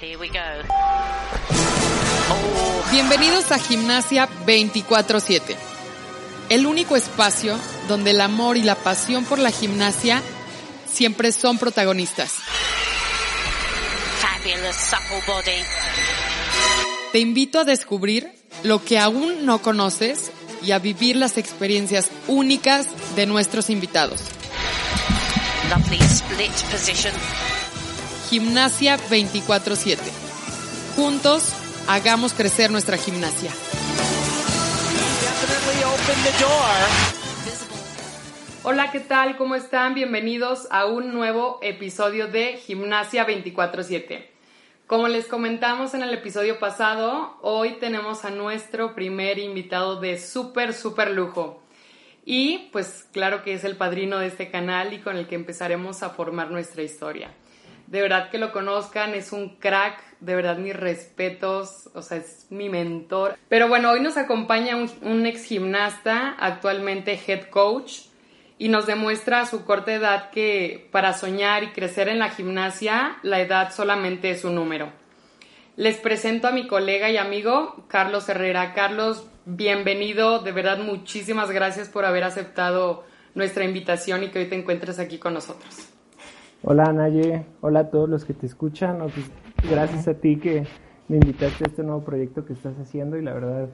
Here we go. Bienvenidos a Gimnasia 24/7, el único espacio donde el amor y la pasión por la gimnasia siempre son protagonistas. Fabulous supple body. Te invito a descubrir lo que aún no conoces y a vivir las experiencias únicas de nuestros invitados. Lovely split position. Gimnasia 24/7. Juntos, hagamos crecer nuestra gimnasia. Hola, ¿qué tal? ¿Cómo están? Bienvenidos a un nuevo episodio de Gimnasia 24/7. Como les comentamos en el episodio pasado, hoy tenemos a nuestro primer invitado de súper, súper lujo. Y pues claro que es el padrino de este canal y con el que empezaremos a formar nuestra historia. De verdad que lo conozcan, es un crack, de verdad mis respetos, o sea, es mi mentor. Pero bueno, hoy nos acompaña un, ex gimnasta, actualmente head coach, y nos demuestra a su corta edad que para soñar y crecer en la gimnasia, la edad solamente es un número. Les presento a mi colega y amigo Carlos Herrera. Carlos, bienvenido, de verdad muchísimas gracias por haber aceptado nuestra invitación y que hoy te encuentres aquí con nosotros. Hola Naye, hola a todos los que te escuchan. Pues, gracias a ti que me invitaste a este nuevo proyecto que estás haciendo y la verdad,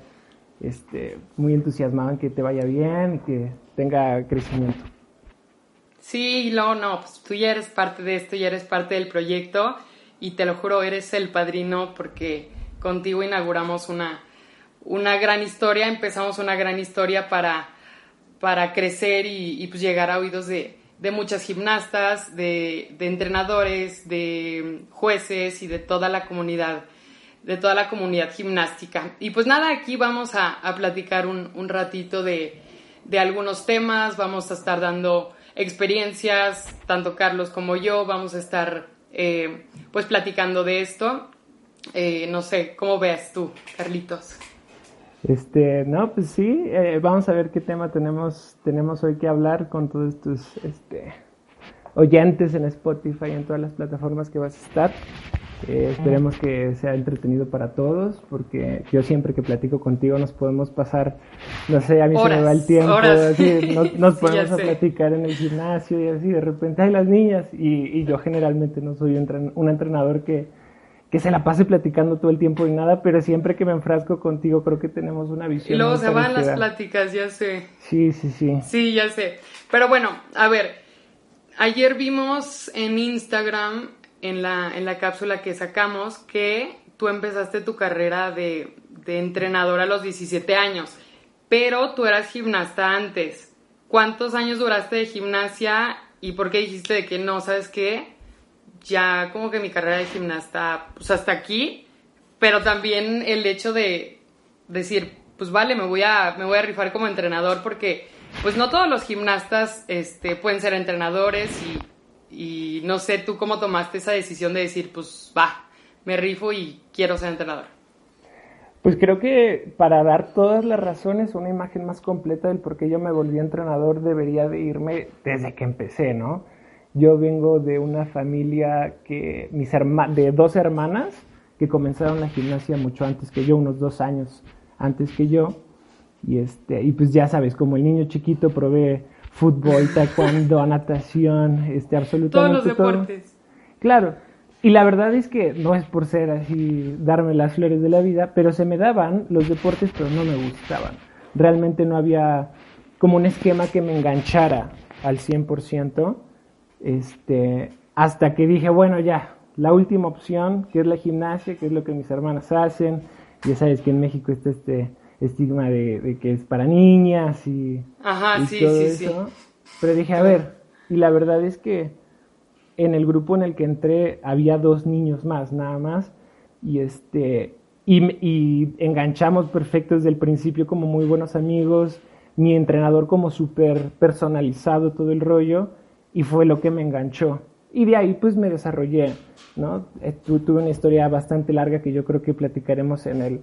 este, muy entusiasmado en que te vaya bien y que tenga crecimiento. Sí, no, no, pues tú ya eres parte de esto, ya eres parte del proyecto y te lo juro, eres el padrino porque contigo inauguramos una, una gran historia, empezamos una gran historia para, para crecer y, y pues llegar a oídos de, de muchas gimnastas, de, de entrenadores, de jueces y de toda la comunidad, de toda la comunidad gimnástica. Y pues nada, aquí vamos a, platicar un, un ratito de, de algunos temas, vamos a estar dando experiencias, tanto Carlos como yo, vamos a estar eh, pues platicando de esto. Eh, no sé, ¿cómo ves tú, Carlitos? Este, no, pues sí, eh, vamos a ver qué tema tenemos, tenemos hoy que hablar con todos tus este, oyentes en Spotify y en todas las plataformas que vas a estar. Eh, esperemos que sea entretenido para todos, porque yo siempre que platico contigo nos podemos pasar, no sé, a mí se me va el tiempo, así, no- nos Sí, ponemos ya a platicar en el gimnasio y así, de repente hay las niñas, y, y yo generalmente no soy un, entren- un entrenador que, que se la pase platicando todo el tiempo y nada, pero siempre que me enfrasco contigo creo que tenemos una Y visión. luego muy se van las pláticas, ya sé. Sí, sí, sí. Sí, ya sé. Pero bueno, a ver, ayer vimos en Instagram, en la, en la cápsula que sacamos, que tú empezaste tu carrera de, de entrenador a los 17 años, pero tú eras gimnasta antes. ¿Cuántos años duraste de gimnasia y por qué dijiste de que no, sabes qué? Ya como que mi carrera de gimnasta, pues hasta aquí, pero también el hecho de decir, pues vale, me voy a, me voy a rifar como entrenador porque pues no todos los gimnastas este, pueden ser entrenadores y, no sé tú cómo tomaste esa decisión de decir, pues va, me rifo y quiero ser entrenador. Pues creo que para dar todas las razones, una imagen más completa del por qué yo me volví entrenador debería de irme desde que empecé, ¿no? Yo vengo de una familia que, mis herma- de dos hermanas que comenzaron la gimnasia mucho antes que yo, unos dos años antes que yo. Y, este, y pues ya sabes, como el niño chiquito probé fútbol, taekwondo, natación, este, Todos absolutamente los todo. deportes. Claro, y la verdad es que no es por ser así, darme las flores de la vida, pero se me daban los deportes, pero no me gustaban. Realmente no había como un esquema que me enganchara al 100%, este, hasta que dije, bueno, ya, la última opción, que es la gimnasia, que es lo que mis hermanas hacen. Ya sabes que en México está este estigma de, de que es para niñas y, Ajá, y sí, todo sí, sí. eso. Pero dije, a ver, y la verdad es que en el grupo en el que entré había dos niños más, nada más, y este y, y enganchamos perfecto desde el principio como muy buenos amigos, mi entrenador como súper personalizado todo el rollo, y fue lo que me enganchó. Y de ahí pues me desarrollé, ¿no? Eh, tu- Tuve una historia bastante larga que yo creo que platicaremos en el,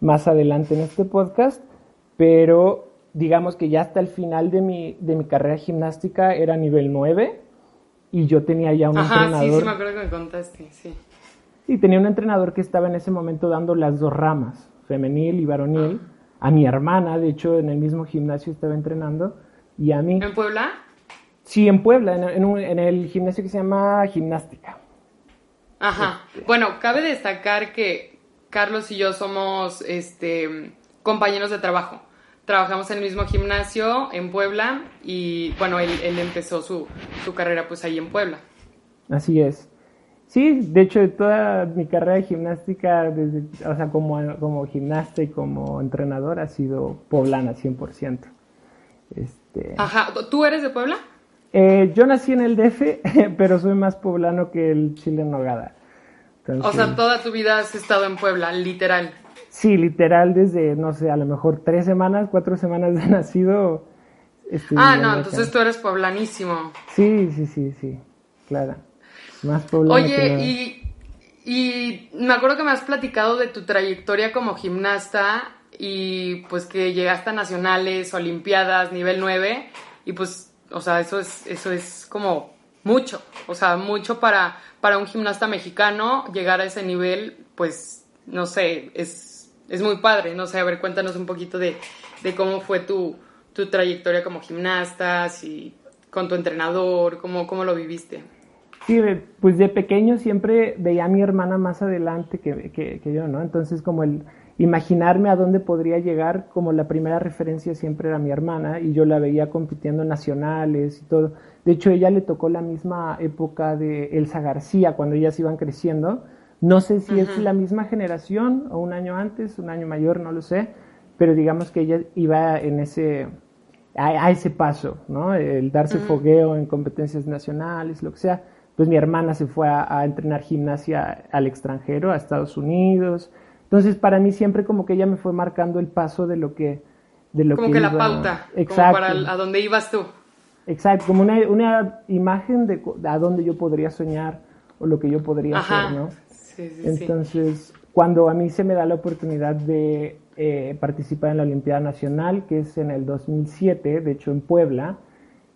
más adelante en este podcast, pero digamos que ya hasta el final de mi, de mi carrera gimnástica era nivel 9 y yo tenía ya un Ajá, sí, entrenador. sí, me acuerdo que me contaste, sí. Sí, tenía un entrenador que estaba en ese momento dando las dos ramas, femenil y varonil. A mi hermana, de hecho, en el mismo gimnasio estaba entrenando. Y a mí. ¿En Puebla? Sí, en Puebla, en, en un- en el gimnasio que se llama Gimnástica. Ajá. Bueno, cabe destacar que Carlos y yo somos este compañeros de trabajo. Trabajamos en el mismo gimnasio en Puebla y bueno, él, él empezó su, su carrera pues ahí en Puebla. Así es. Sí, de hecho, toda mi carrera de gimnástica, desde, o sea, como, como gimnasta y como entrenador, ha sido poblana 100%. Este, Ajá. ¿Tú eres de Puebla? Eh, yo nací en el DF, pero soy más poblano que el chile en nogada. O sea, toda tu vida has estado en Puebla, literal. Sí, literal, desde, no sé, a lo mejor tres semanas, cuatro semanas de nacido. Ah, no, acá. entonces tú eres poblanísimo. Sí, sí, sí, sí, claro. Más poblano que Oye, nada. y, y me acuerdo que me has platicado de tu trayectoria como gimnasta y pues que llegaste a nacionales, olimpiadas, nivel 9 y pues, o sea, eso es, eso es como mucho, o sea, mucho para, para un gimnasta mexicano llegar a ese nivel, pues, no sé, es, es muy padre, no sé, a ver, cuéntanos un poquito de, de cómo fue tu, tu trayectoria como gimnasta, si con tu entrenador, cómo, cómo lo viviste. Sí, pues de pequeño siempre veía a mi hermana más adelante que, que- que yo, ¿no? Entonces como el imaginarme a dónde podría llegar, como la primera referencia siempre era mi hermana y yo la veía compitiendo en nacionales y todo. De hecho, ella le tocó la misma época de Elsa García, cuando ellas iban creciendo. No sé si es la misma generación o un año antes, un año mayor, no lo sé, pero digamos que ella iba en ese, a, a ese paso, ¿no? El darse fogueo en competencias nacionales, lo que sea. Pues mi hermana se fue a, a entrenar gimnasia al extranjero, a Estados Unidos. Entonces, para mí siempre como que ella me fue marcando el paso de lo que... De lo Como que la iba- pauta, Exacto. como para a dónde ibas tú. Exacto, como una, una imagen de co- a dónde yo podría soñar o lo que yo podría Ajá. hacer, ¿no? Sí, sí, sí. Entonces, cuando a mí se me da la oportunidad de eh, participar en la Olimpiada Nacional, que es en el 2007, de hecho en Puebla,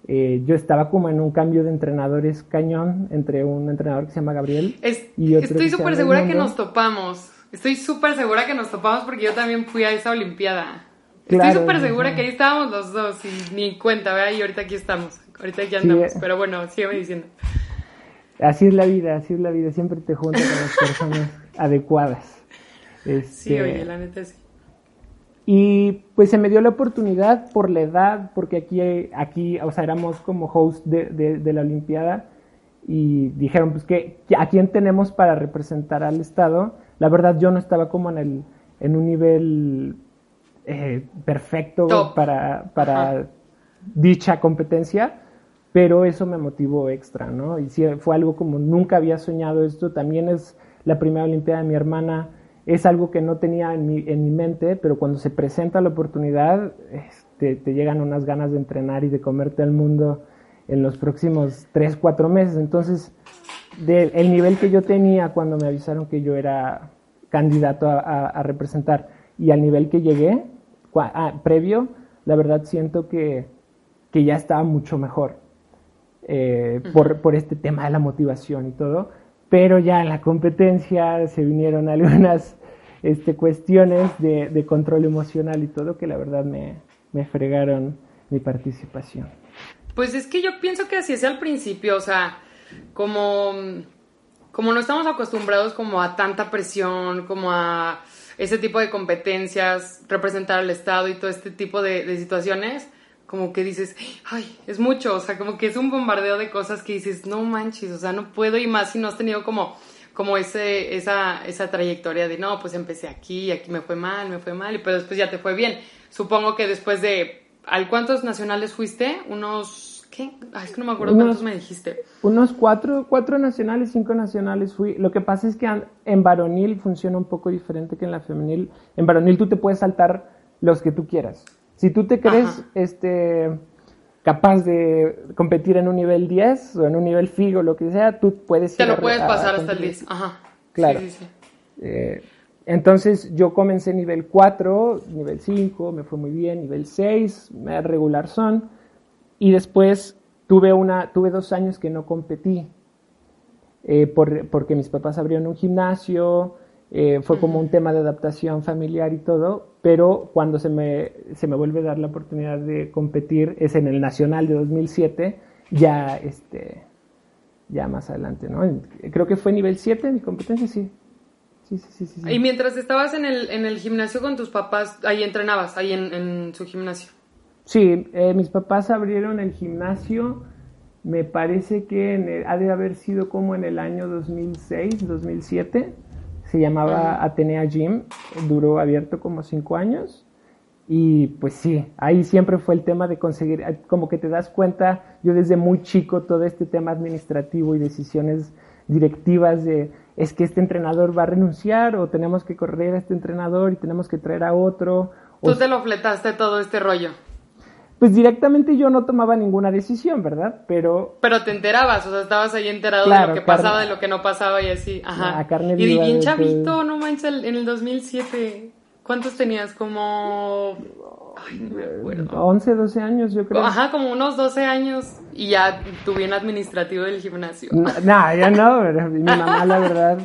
eh, yo estaba como en un cambio de entrenadores cañón entre un entrenador que se llama Gabriel Es- y otro estoy súper segura que nos topamos. Estoy súper segura que nos topamos porque yo también fui a esa Olimpiada. Claro, Estoy súper segura que ahí estábamos los dos y ni cuenta, ¿verdad? Y ahorita aquí estamos. Ahorita aquí Sí, andamos. eh. Pero bueno, sígueme diciendo. Así es la vida, así es la vida, siempre te juntas con las personas adecuadas. Sí, Este, oye, la neta sí. Y pues se me dio la oportunidad por la edad, porque aquí, aquí o sea, éramos como host de, de- de la Olimpiada y dijeron, pues, que ¿a quién tenemos para representar al Estado? La verdad, yo no estaba como en, el, en un nivel eh, perfecto Top. para, para Ajá. dicha competencia, pero eso me motivó extra, ¿no? Y sí, fue algo como nunca había soñado esto, también es la primera Olimpiada de mi hermana, es algo que no tenía en mi, en mi mente, pero cuando se presenta la oportunidad, este, te llegan unas ganas de entrenar y de comerte al mundo en los próximos 3, 4 meses. Entonces, del el nivel que yo tenía cuando me avisaron que yo era candidato a, a- a representar y al nivel que llegué, cua- ah, previo, la verdad siento que, que ya estaba mucho mejor eh, por, por este tema de la motivación y todo. Pero ya en la competencia se vinieron algunas este, cuestiones de, de control emocional y todo que la verdad me, me fregaron mi participación. Pues es que yo pienso que así es al principio, o sea, como, como no estamos acostumbrados como a tanta presión, como a ese tipo de competencias, representar al Estado y todo este tipo de, de situaciones, como que dices, ay, es mucho, o sea, como que es un bombardeo de cosas que dices, no manches, o sea, no puedo y más si no has tenido como, como ese, esa, esa trayectoria de, no, pues empecé aquí, aquí me fue mal, me fue mal, pero después ya te fue bien. Supongo que después de, ¿al cuántos nacionales fuiste? Unos, ¿qué? Ay, es que no me acuerdo Unos- cuántos me dijiste. Unos cuatro, cuatro nacionales, cinco nacionales fui. Lo que pasa es que en varonil funciona un poco diferente que en la femenil. En varonil tú te puedes saltar los que tú quieras. Si tú te crees Ajá. este, capaz de competir en un nivel 10 o en un nivel FIG o lo que sea, tú puedes Te ir lo a- puedes a- a pasar hasta el competir. 10. Ajá. Claro. Sí, sí, sí. Eh, entonces yo comencé nivel 4, nivel 5, me fue muy bien, nivel 6, me regular son, y después tuve, una, tuve dos años que no competí. eh, por, porque mis papás abrieron un gimnasio, eh, fue como un tema de adaptación familiar y todo, pero cuando se me, se me vuelve a dar la oportunidad de competir es en el Nacional de 2007, ya, este, ya más adelante, ¿no? Creo que fue nivel 7 mi competencia, sí. Sí, sí, sí, Y mientras estabas en el, en el gimnasio con tus papás, ahí entrenabas, ahí en, en su gimnasio. Sí, eh, mis papás abrieron el gimnasio, me parece que ha de haber sido como en el año 2006, 2007 se llamaba Atenea Gym, duró abierto como cinco años. Y pues sí, ahí siempre fue el tema de conseguir, eh, como que te das cuenta, yo desde muy chico, todo este tema administrativo y decisiones directivas de, es que este entrenador va a renunciar o tenemos que correr a este entrenador y tenemos que traer a otro. Tú te lo fletaste todo este rollo pues directamente yo no tomaba ninguna decisión, ¿verdad? Pero... Pero te enterabas, o sea, estabas ahí enterado de lo que pasaba, de lo que no pasaba y así. Ajá. A carne y bien chavito, no manches, en el 2007. ¿Cuántos tenías? Como... Ay, no me acuerdo. 11, 12 años, yo creo. Ajá, como unos 12 años y ya tu bien administrativo del gimnasio. No, ya no, pero mi mamá, la verdad,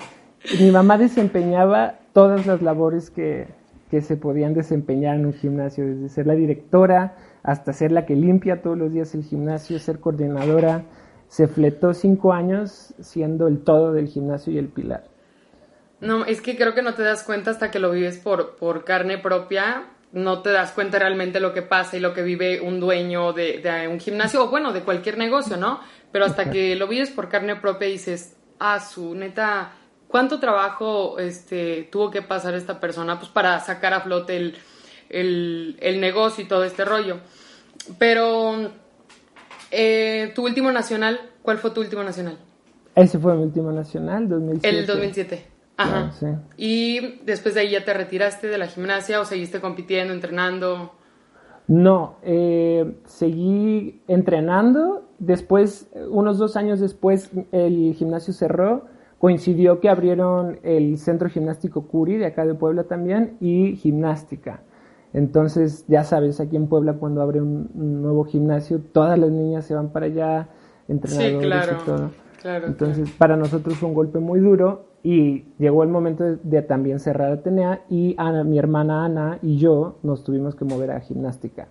mi mamá desempeñaba todas las labores que, que se podían desempeñar en un gimnasio, desde ser la directora, hasta ser la que limpia todos los días el gimnasio, ser coordinadora. Se fletó cinco años siendo el todo del gimnasio y el pilar. No, es que creo que no te das cuenta hasta que lo vives por, por carne propia. No te das cuenta realmente lo que pasa y lo que vive un dueño de, un gimnasio o bueno, de cualquier negocio, ¿no? Pero hasta que lo vives por carne propia dices, ah, su neta, ¿cuánto trabajo este, tuvo que pasar esta persona pues, para sacar a flote el, el, el negocio y todo este rollo. Pero, eh, tu último nacional, ¿cuál fue tu último nacional? Ese fue mi último nacional, 2007. El 2007. Ajá. ¿Y después de ahí ya te retiraste de la gimnasia o seguiste compitiendo, entrenando? No, eh, seguí entrenando. Después, unos dos años después, el gimnasio cerró. Coincidió que abrieron el Centro Gimnástico Curi, de acá de Puebla también, y gimnástica. Entonces, ya sabes, aquí en Puebla cuando abre un, nuevo gimnasio, todas las niñas se van para allá, entrenadores y todo. Entonces, para nosotros fue un golpe muy duro y llegó el momento de, también cerrar Atenea y Ana, mi hermana Ana y yo nos tuvimos que mover a gimnástica.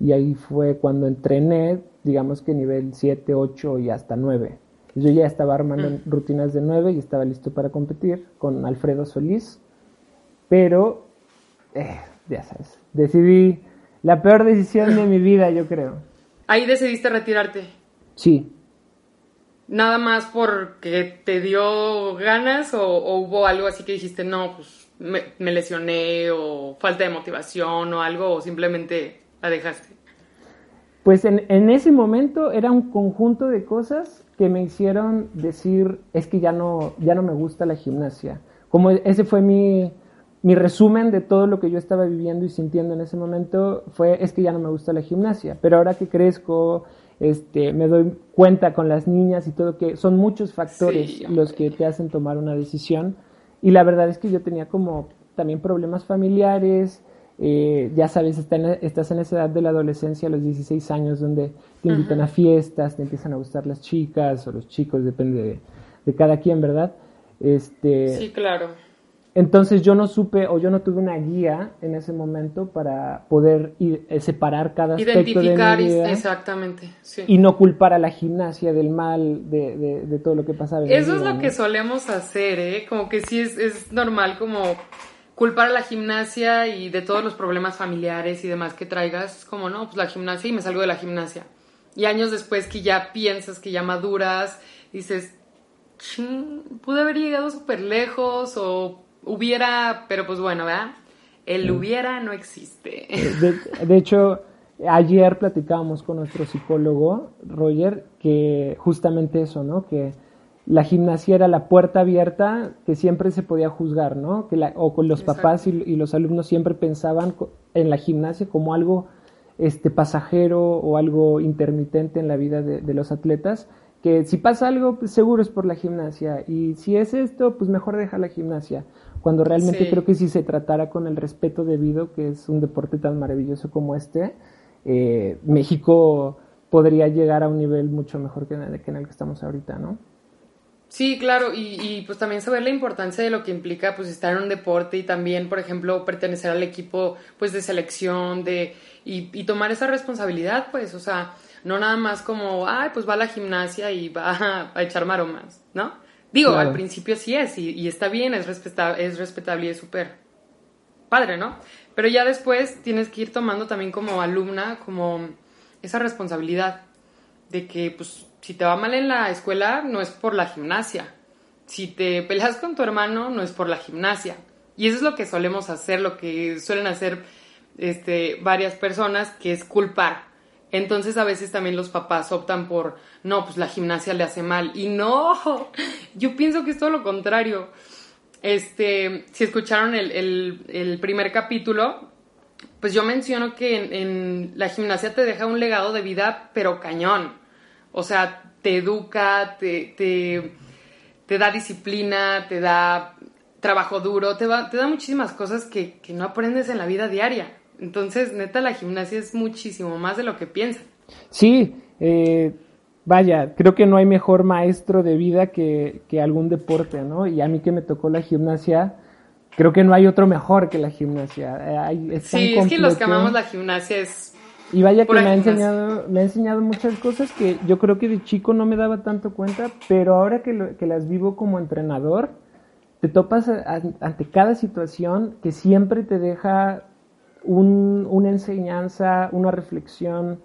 Y ahí fue cuando entrené, digamos que nivel 7, 8 y hasta 9. Yo ya estaba armando mm. rutinas de 9 y estaba listo para competir con Alfredo Solís, pero eh, ya sabes, decidí la peor decisión de mi vida, yo creo. Ahí decidiste retirarte. Sí. ¿Nada más porque te dio ganas o, hubo algo así que dijiste, no, pues me, lesioné o falta de motivación o algo o simplemente la dejaste? Pues en, en, ese momento era un conjunto de cosas que me hicieron decir, es que ya no, ya no me gusta la gimnasia. Como ese fue mi, mi resumen de todo lo que yo estaba viviendo y sintiendo en ese momento fue es que ya no me gusta la gimnasia, pero ahora que crezco, este, me doy cuenta con las niñas y todo que son muchos factores los que te hacen tomar una decisión y la verdad es que yo tenía como también problemas familiares, eh, ya sabes, estás en esa edad de la adolescencia a los 16 años donde te invitan a fiestas, te empiezan a gustar las chicas o los chicos, depende de, de cada quien, ¿verdad? Este, sí, claro entonces yo no supe o yo no tuve una guía en ese momento para poder eh, separar cada aspecto de mi vida. exactamente. Y no culpar a la gimnasia del mal, de, de, todo lo que pasaba. En Eso es lo que solemos hacer, ¿eh? Como que sí es, es normal como culpar a la gimnasia y de todos los problemas familiares y demás que traigas, como no, pues la gimnasia y me salgo de la gimnasia. Y años después que ya piensas, que ya maduras, dices, pude haber llegado súper lejos o hubiera, pero pues bueno, ¿verdad? El hubiera no existe. De, hecho, ayer platicábamos con nuestro psicólogo, Roger, que justamente eso, ¿no? Que la gimnasia era la puerta abierta que siempre se podía juzgar, ¿no? Que la, o con los papás y, los alumnos siempre pensaban en la gimnasia como algo este, pasajero o algo intermitente en la vida de, de los atletas que si pasa algo, pues seguro es por la gimnasia. Y si es esto, pues mejor deja la gimnasia cuando realmente creo que si se tratara con el respeto debido, que es un deporte tan maravilloso como este, eh, México podría llegar a un nivel mucho mejor que en, el, que en el que estamos ahorita, ¿no? Sí, claro, y, y, pues también saber la importancia de lo que implica pues estar en un deporte y también, por ejemplo, pertenecer al equipo pues de selección, de y, y tomar esa responsabilidad, pues, o sea, no nada más como, ay, pues va a la gimnasia y va a, echar maromas, ¿no? Digo, al principio sí es, y, y está bien, es, respeta es respetable y es súper padre, ¿no? Pero ya después tienes que ir tomando también como alumna, como esa responsabilidad de que, pues, si te va mal en la escuela, no es por la gimnasia. Si te peleas con tu hermano, no es por la gimnasia. Y eso es lo que solemos hacer, lo que suelen hacer este, varias personas, que es culpar. Entonces a veces también los papás optan por, no, pues la gimnasia le hace mal. Y no, yo pienso que es todo lo contrario. Este, si escucharon el, primer capítulo, pues yo menciono que en, la gimnasia te deja un legado de vida, pero cañón. O sea, te educa, te, te, te da disciplina, te da trabajo duro, te, va, te da muchísimas cosas que, que no aprendes en la vida diaria. Entonces, neta, la gimnasia es muchísimo más de lo que piensan. Sí, eh, vaya, creo que no hay mejor maestro de vida que, que, algún deporte, ¿no? Y a mí que me tocó la gimnasia, creo que no hay otro mejor que la gimnasia. es sí, es que los que amamos la gimnasia es... Y vaya que me ha, enseñado, me ha enseñado muchas cosas que yo creo que de chico no me daba tanto cuenta, pero ahora que, lo, que las vivo como entrenador, te topas ante cada situación que siempre te deja una enseñanza, una reflexión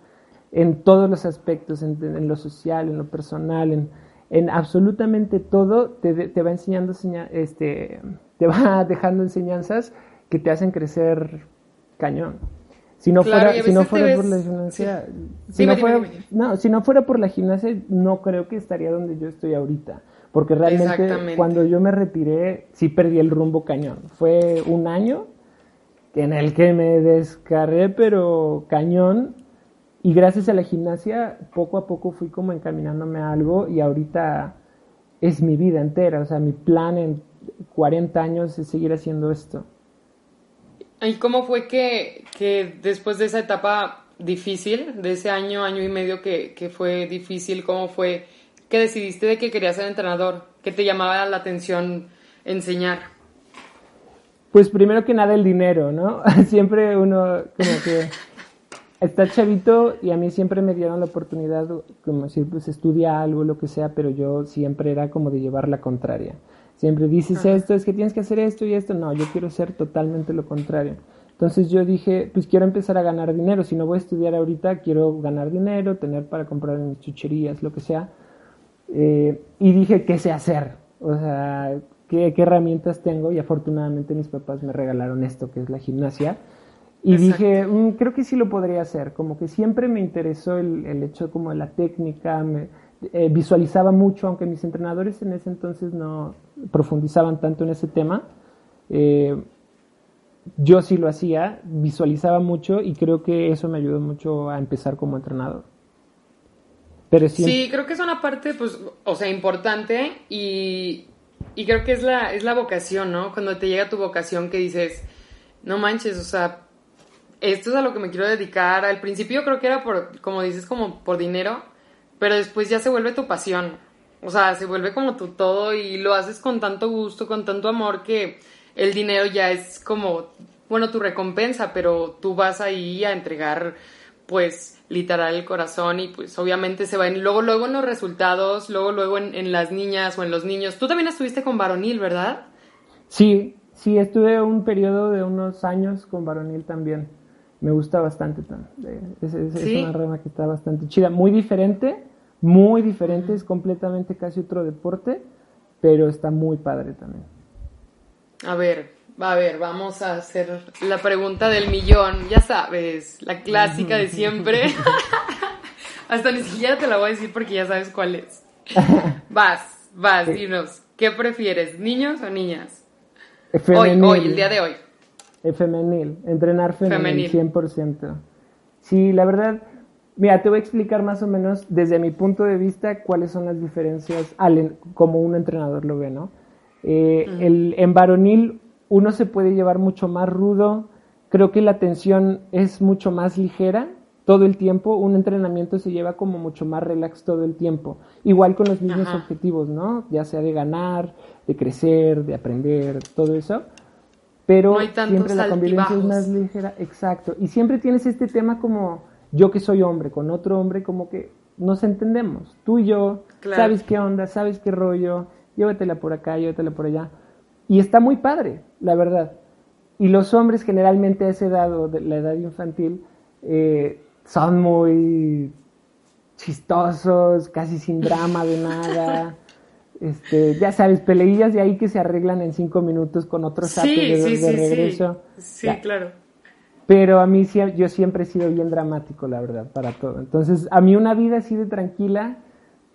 en todos los aspectos, en, lo social, en lo personal, en, absolutamente todo, te, va enseñando, este, te va dejando enseñanzas que te hacen crecer cañón. Si no fuera, si no fuera por la gimnasia, si, no fuera, no, si no fuera por la gimnasia, no creo que estaría donde yo estoy ahorita. Porque realmente cuando yo me retiré, sí perdí el rumbo cañón. Fue un año en el que me descarré, pero cañón. Y gracias a la gimnasia, poco a poco fui como encaminándome a algo y ahorita es mi vida entera. O sea, mi plan en 40 años es seguir haciendo esto. ¿Y cómo fue que, que después de esa etapa difícil, de ese año, año y medio que, que fue difícil, cómo fue que decidiste de que querías ser entrenador? ¿Qué te llamaba la atención enseñar? Pues primero que nada el dinero, ¿no? Siempre uno como que está chavito y a mí siempre me dieron la oportunidad, como decir, pues estudia algo, lo que sea, pero yo siempre era como de llevar la contraria. Siempre dices esto, es que tienes que hacer esto y esto. No, yo quiero ser totalmente lo contrario. Entonces yo dije, pues quiero empezar a ganar dinero. Si no voy a estudiar ahorita, quiero ganar dinero, tener para comprar mis chucherías, lo que sea. Eh, y dije, ¿qué sé hacer? O sea, qué, herramientas tengo y afortunadamente mis papás me regalaron esto que es la gimnasia. Y dije, mm, creo que sí lo podría hacer, como que siempre me interesó el, el hecho como de la técnica, me, eh, visualizaba mucho, aunque mis entrenadores en ese entonces no profundizaban tanto en ese tema, eh, yo sí lo hacía, visualizaba mucho y creo que eso me ayudó mucho a empezar como entrenador. Pero sí, creo que es una parte, pues, o sea, importante y, y creo que es la, es la vocación, ¿no? Cuando te llega tu vocación que dices, no manches, o sea, esto es a lo que me quiero dedicar. Al principio creo que era por, como dices, como por dinero, pero después ya se vuelve tu pasión. O sea, se vuelve como tu todo y lo haces con tanto gusto, con tanto amor que el dinero ya es como, bueno, tu recompensa, pero tú vas ahí a entregar, pues, literal el corazón y pues obviamente se va en, luego, luego en los resultados, luego, luego en, las niñas o en los niños. Tú también estuviste con varonil, ¿verdad? Sí, sí, estuve un periodo de unos años con varonil también. Me gusta bastante. Es, es, una rama que está bastante chida. Muy diferente, muy diferente, es completamente casi otro deporte, pero está muy padre también. A ver, a ver, vamos a hacer la pregunta del millón. Ya sabes, la clásica de siempre. Hasta ni siquiera te la voy a decir porque ya sabes cuál es. Vas, vas, dinos. ¿Qué prefieres, niños o niñas? Hoy, hoy, el día de hoy. Femenil, entrenar femenil, 100%. Sí, la verdad, mira, te voy a explicar más o menos desde mi punto de vista cuáles son las diferencias al, como un entrenador lo ve, ¿no? Eh, el, en varonil uno se puede llevar mucho más rudo, creo que la tensión es mucho más ligera todo el tiempo, un entrenamiento se lleva como mucho más relax todo el tiempo. Igual con los mismos Ajá. objetivos, ¿no? Ya sea de ganar, de crecer, de aprender, todo eso. Pero No siempre la convivencia es más ligera, exacto. Y siempre tienes este tema como yo que soy hombre, con otro hombre, como que nos entendemos. Tú y yo, Claro. sabes qué onda, sabes qué rollo, llévatela por acá, llévatela por allá. Y está muy padre, la verdad. Y los hombres generalmente a esa edad, o de la edad infantil, eh, son muy chistosos, casi sin drama de nada. Este, ya sabes, peleillas de ahí que se arreglan en cinco minutos con otros Sí, de, sí, de sí, regreso. Sí, Ya. claro. Pero a mí yo siempre he sido bien dramático, la verdad, para todo. Entonces, a mí una vida así de tranquila,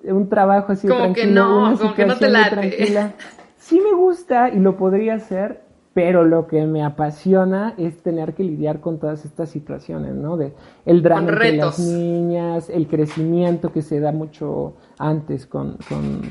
un trabajo así de Como que tranquilo, no, una como que no te late. tranquila, sí me gusta y lo podría hacer, pero lo que me apasiona es tener que lidiar con todas estas situaciones, ¿no? De el drama entre las niñas, el crecimiento que se da mucho antes con, con,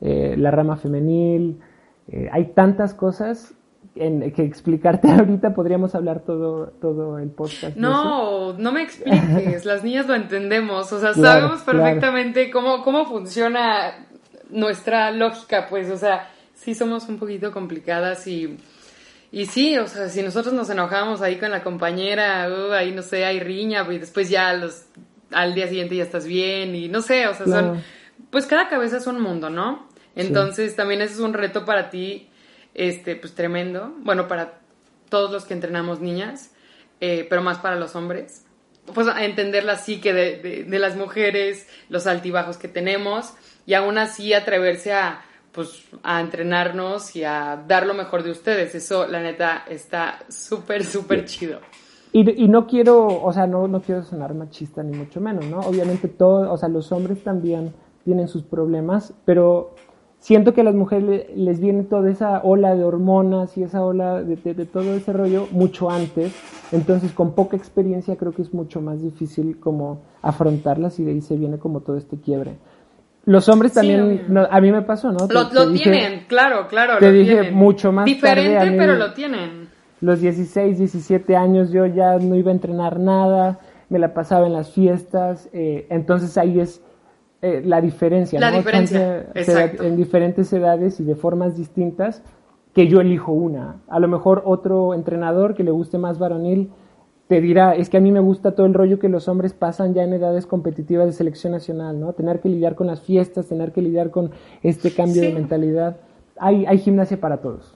eh, la rama femenil. Eh, hay tantas cosas en, que explicarte ahorita, podríamos hablar todo, todo el podcast. de. No, no me expliques, las niñas lo entendemos, o sea, Claro, sabemos perfectamente cómo, cómo funciona nuestra lógica, pues, o sea, sí somos un poquito complicadas y, y sí, o sea, si nosotros nos enojamos ahí con la compañera, uh, ahí no sé, hay riña, y después ya los, al día siguiente ya estás bien y no sé, o sea, Claro. son, pues cada cabeza es un mundo, ¿no? Entonces también ese es un reto para ti, este, pues tremendo, bueno, para todos los que entrenamos niñas, eh, pero más para los hombres. Pues a entender la psique de, de, de las mujeres, los altibajos que tenemos y aún así atreverse a, pues, a entrenarnos y a dar lo mejor de ustedes. Eso, la neta, está súper, súper chido. Y, y no quiero, o sea, no, no quiero sonar machista ni mucho menos, ¿no? Obviamente todo, o sea, los hombres también tienen sus problemas, pero siento que a las mujeres le- les viene toda esa ola de hormonas y esa ola de, de- de todo ese rollo mucho antes, entonces con poca experiencia creo que es mucho más difícil como afrontarlas y de ahí se viene como todo este quiebre. Los hombres también, no, a mí me pasó, ¿no? Lo, Te- lo te dije- tienen, claro, claro. te lo dije tienen. mucho más Diferente, tarde a mí- pero lo tienen. los 16, 17 años yo ya no iba a entrenar nada, me la pasaba en las fiestas, eh, entonces ahí es eh, la diferencia, La ¿no? diferencia, exacto. en diferentes edades y de formas distintas que yo elijo una. A lo mejor otro entrenador que le guste más varonil te dirá, es que a mí me gusta todo el rollo que los hombres pasan ya en edades competitivas de selección nacional, ¿no? Tener que lidiar con las fiestas, tener que lidiar con este cambio de mentalidad. Hay, hay gimnasia para todos.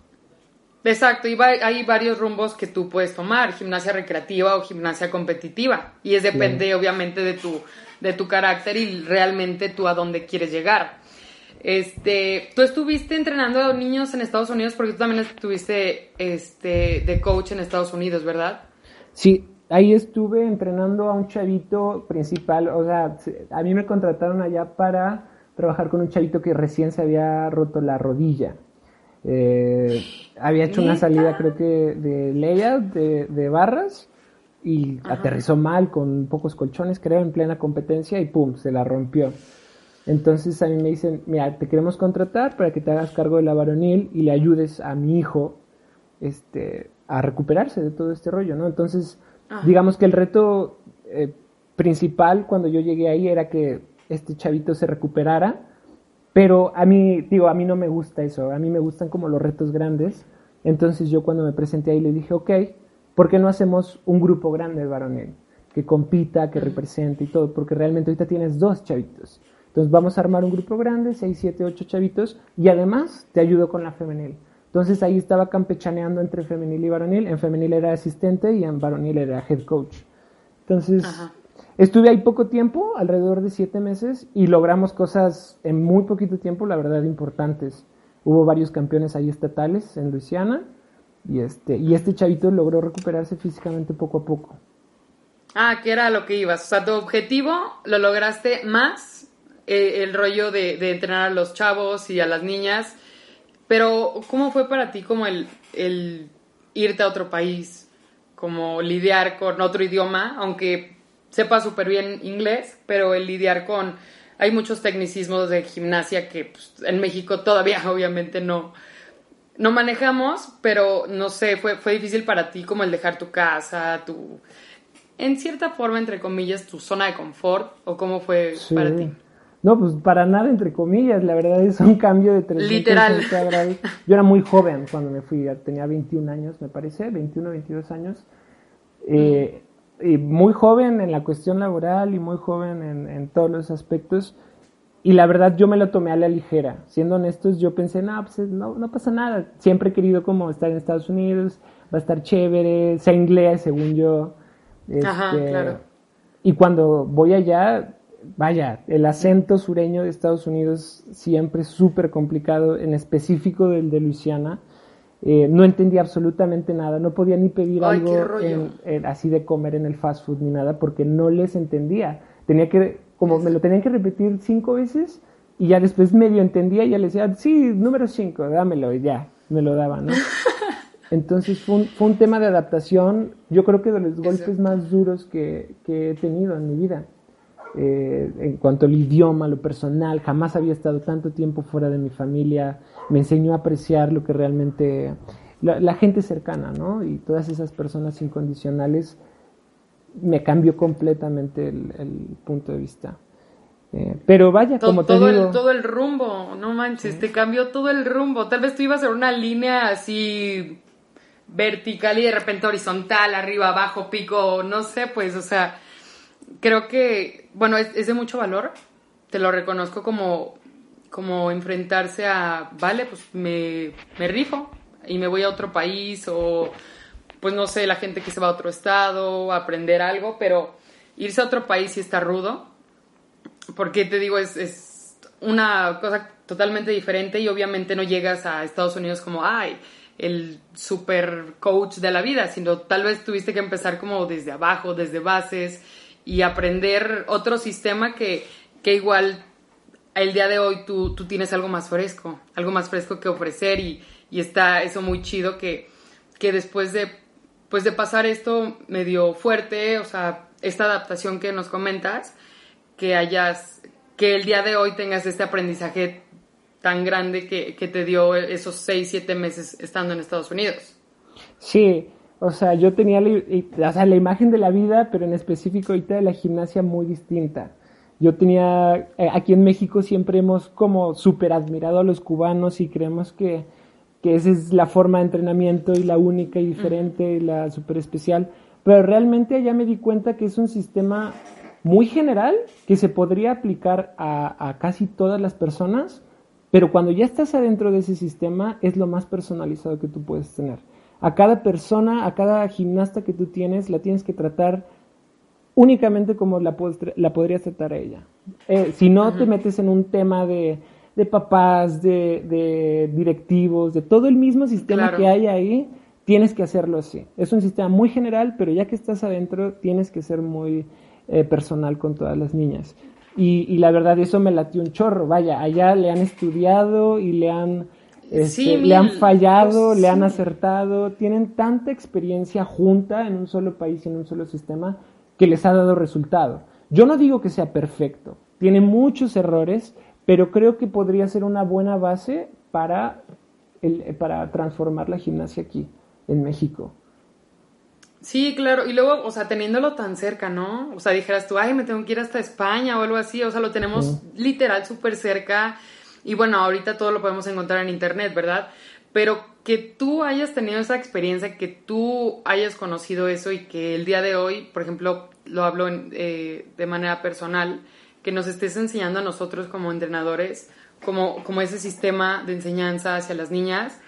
Exacto, y va- hay varios rumbos que tú puedes tomar, gimnasia recreativa o gimnasia competitiva. Y es depende obviamente de tu, de tu carácter y realmente tú a dónde quieres llegar. Este, tú estuviste entrenando a niños en Estados Unidos porque tú también estuviste este, de coach en Estados Unidos, ¿verdad? Sí, ahí estuve entrenando a un chavito principal, o sea, se- a mí me contrataron allá para trabajar con un chavito que recién se había roto la rodilla. Eh, había hecho una salida, creo que de layout, de, de barras, y aterrizó mal con pocos colchones, creo, en plena competencia, y pum, se la rompió. Entonces a mí me dicen, mira, te queremos contratar para que te hagas cargo de la varonil y le ayudes a mi hijo este, a recuperarse de todo este rollo, ¿no? Entonces, Ajá. digamos que el reto eh, principal cuando yo llegué ahí era que este chavito se recuperara, pero a mí, digo, a mí no me gusta eso, a mí me gustan como los retos grandes, entonces yo cuando me presenté ahí le dije, ok, ¿por qué no hacemos un grupo grande de varonil? Que compita, que represente y todo, porque realmente ahorita tienes dos chavitos. Entonces vamos a armar un grupo grande, 6, 7, 8 chavitos, y además te ayudo con la femenil. Entonces ahí estaba campechaneando entre femenil y varonil. En femenil era asistente y en varonil era head coach. Entonces Ajá. estuve ahí poco tiempo, alrededor de siete meses, y logramos cosas en muy poquito tiempo, la verdad, importantes. Hubo varios campeones ahí estatales en Luisiana, y este, y este chavito logró recuperarse físicamente poco a poco. Ah, que era lo que ibas. O sea, tu objetivo lo lograste más eh, el rollo de, de entrenar a los chavos y a las niñas. Pero, ¿cómo fue para ti como el, el irte a otro país? Como lidiar con otro idioma, aunque sepa súper bien inglés, pero el lidiar con... Hay muchos tecnicismos de gimnasia que pues, en México todavía obviamente no, no manejamos, pero no sé, fue, fue difícil para ti como el dejar tu casa, tu, en cierta forma, entre comillas, tu zona de confort o cómo fue para ti? No, pues para nada, entre comillas, la verdad es un cambio de 360 Literal. Yo era muy joven cuando me fui, tenía 21 años, me parece, 21, 22 años. Eh, y muy joven en la cuestión laboral y muy joven en, en, todos los aspectos. Y la verdad yo me lo tomé a la ligera. Siendo honestos, yo pensé, no, pues no, no pasa nada. Siempre he querido como estar en Estados Unidos, va a estar chévere, sea inglés, según yo. Ajá, Este, claro. Y cuando voy allá, vaya, el acento sureño de Estados Unidos siempre es súper complicado, en específico del de Luisiana. Eh, no entendía absolutamente nada, no podía ni pedir Ay, algo en- en- así de comer en el fast food ni nada porque no les entendía. Tenía que, como me lo tenían que repetir cinco veces y ya después medio entendía y ya le decía, sí, número cinco, dámelo y ya, me lo daban, ¿no? Entonces fue un, fue un tema de adaptación, yo creo que de los golpes más duros que, que he tenido en mi vida. Eh, en cuanto al idioma, lo personal, jamás había estado tanto tiempo fuera de mi familia, me enseñó a apreciar lo que realmente, la, la gente cercana, ¿no? Y todas esas personas incondicionales, me cambió completamente el, el punto de vista. Eh, pero vaya, como te todo, digo, el, todo el rumbo, no manches, te cambió todo el rumbo. Tal vez tú ibas en una línea así vertical y de repente horizontal, arriba, abajo, pico, no sé, pues, o sea, creo que, bueno, es, de mucho valor, te lo reconozco como, como enfrentarse a, vale, pues me, me rifo y me voy a otro país o, pues no sé, la gente que se va a otro estado, a aprender algo, pero irse a otro país sí está rudo. Porque te digo, es, es una cosa totalmente diferente y obviamente no llegas a Estados Unidos como, ay, el super coach de la vida, sino tal vez tuviste que empezar como desde abajo, desde bases y aprender otro sistema que, que igual el día de hoy tú, tú tienes algo más fresco, algo más fresco que ofrecer y, y está eso muy chido que, que después de, pues de pasar esto medio fuerte, o sea, esta adaptación que nos comentas, que hayas, que el día de hoy tengas este aprendizaje tan grande que, que te dio esos 6, 7 meses estando en Estados Unidos. Sí, o sea, yo tenía la, i- o sea, la imagen de la vida, pero en específico ahorita de la gimnasia muy distinta. Yo tenía, eh, aquí en México siempre hemos como súper admirado a los cubanos y creemos que, que esa es la forma de entrenamiento y la única y diferente y la súper especial. Pero realmente allá me di cuenta que es un sistema muy general que se podría aplicar a, a casi todas las personas, pero cuando ya estás adentro de ese sistema es lo más personalizado que tú puedes tener. A cada persona, a cada gimnasta que tú tienes, la tienes que tratar únicamente como la, la podrías tratar a ella. Eh, si no te metes en un tema de, de papás, de, de directivos, de todo el mismo sistema Claro. que hay ahí, tienes que hacerlo así. Es un sistema muy general, pero ya que estás adentro, tienes que ser muy eh, personal con todas las niñas. Y, y la verdad, eso me latió un chorro. Vaya, allá le han estudiado y le han, este, Sí, le han fallado, pues, le han acertado. Tienen tanta experiencia junta en un solo país y en un solo sistema que les ha dado resultado. Yo no digo que sea perfecto, tiene muchos errores, pero creo que podría ser una buena base para, el, para transformar la gimnasia aquí, en México. Sí, claro, y luego, o sea, teniéndolo tan cerca, ¿no? O sea, dijeras tú, ay, me tengo que ir hasta España o algo así, o sea, lo tenemos literal súper cerca y bueno, ahorita todo lo podemos encontrar en internet, ¿verdad? Pero que tú hayas tenido esa experiencia, que tú hayas conocido eso y que el día de hoy, por ejemplo, lo hablo en- eh, de manera personal, que nos estés enseñando a nosotros como entrenadores, como, como ese sistema de enseñanza hacia las niñas,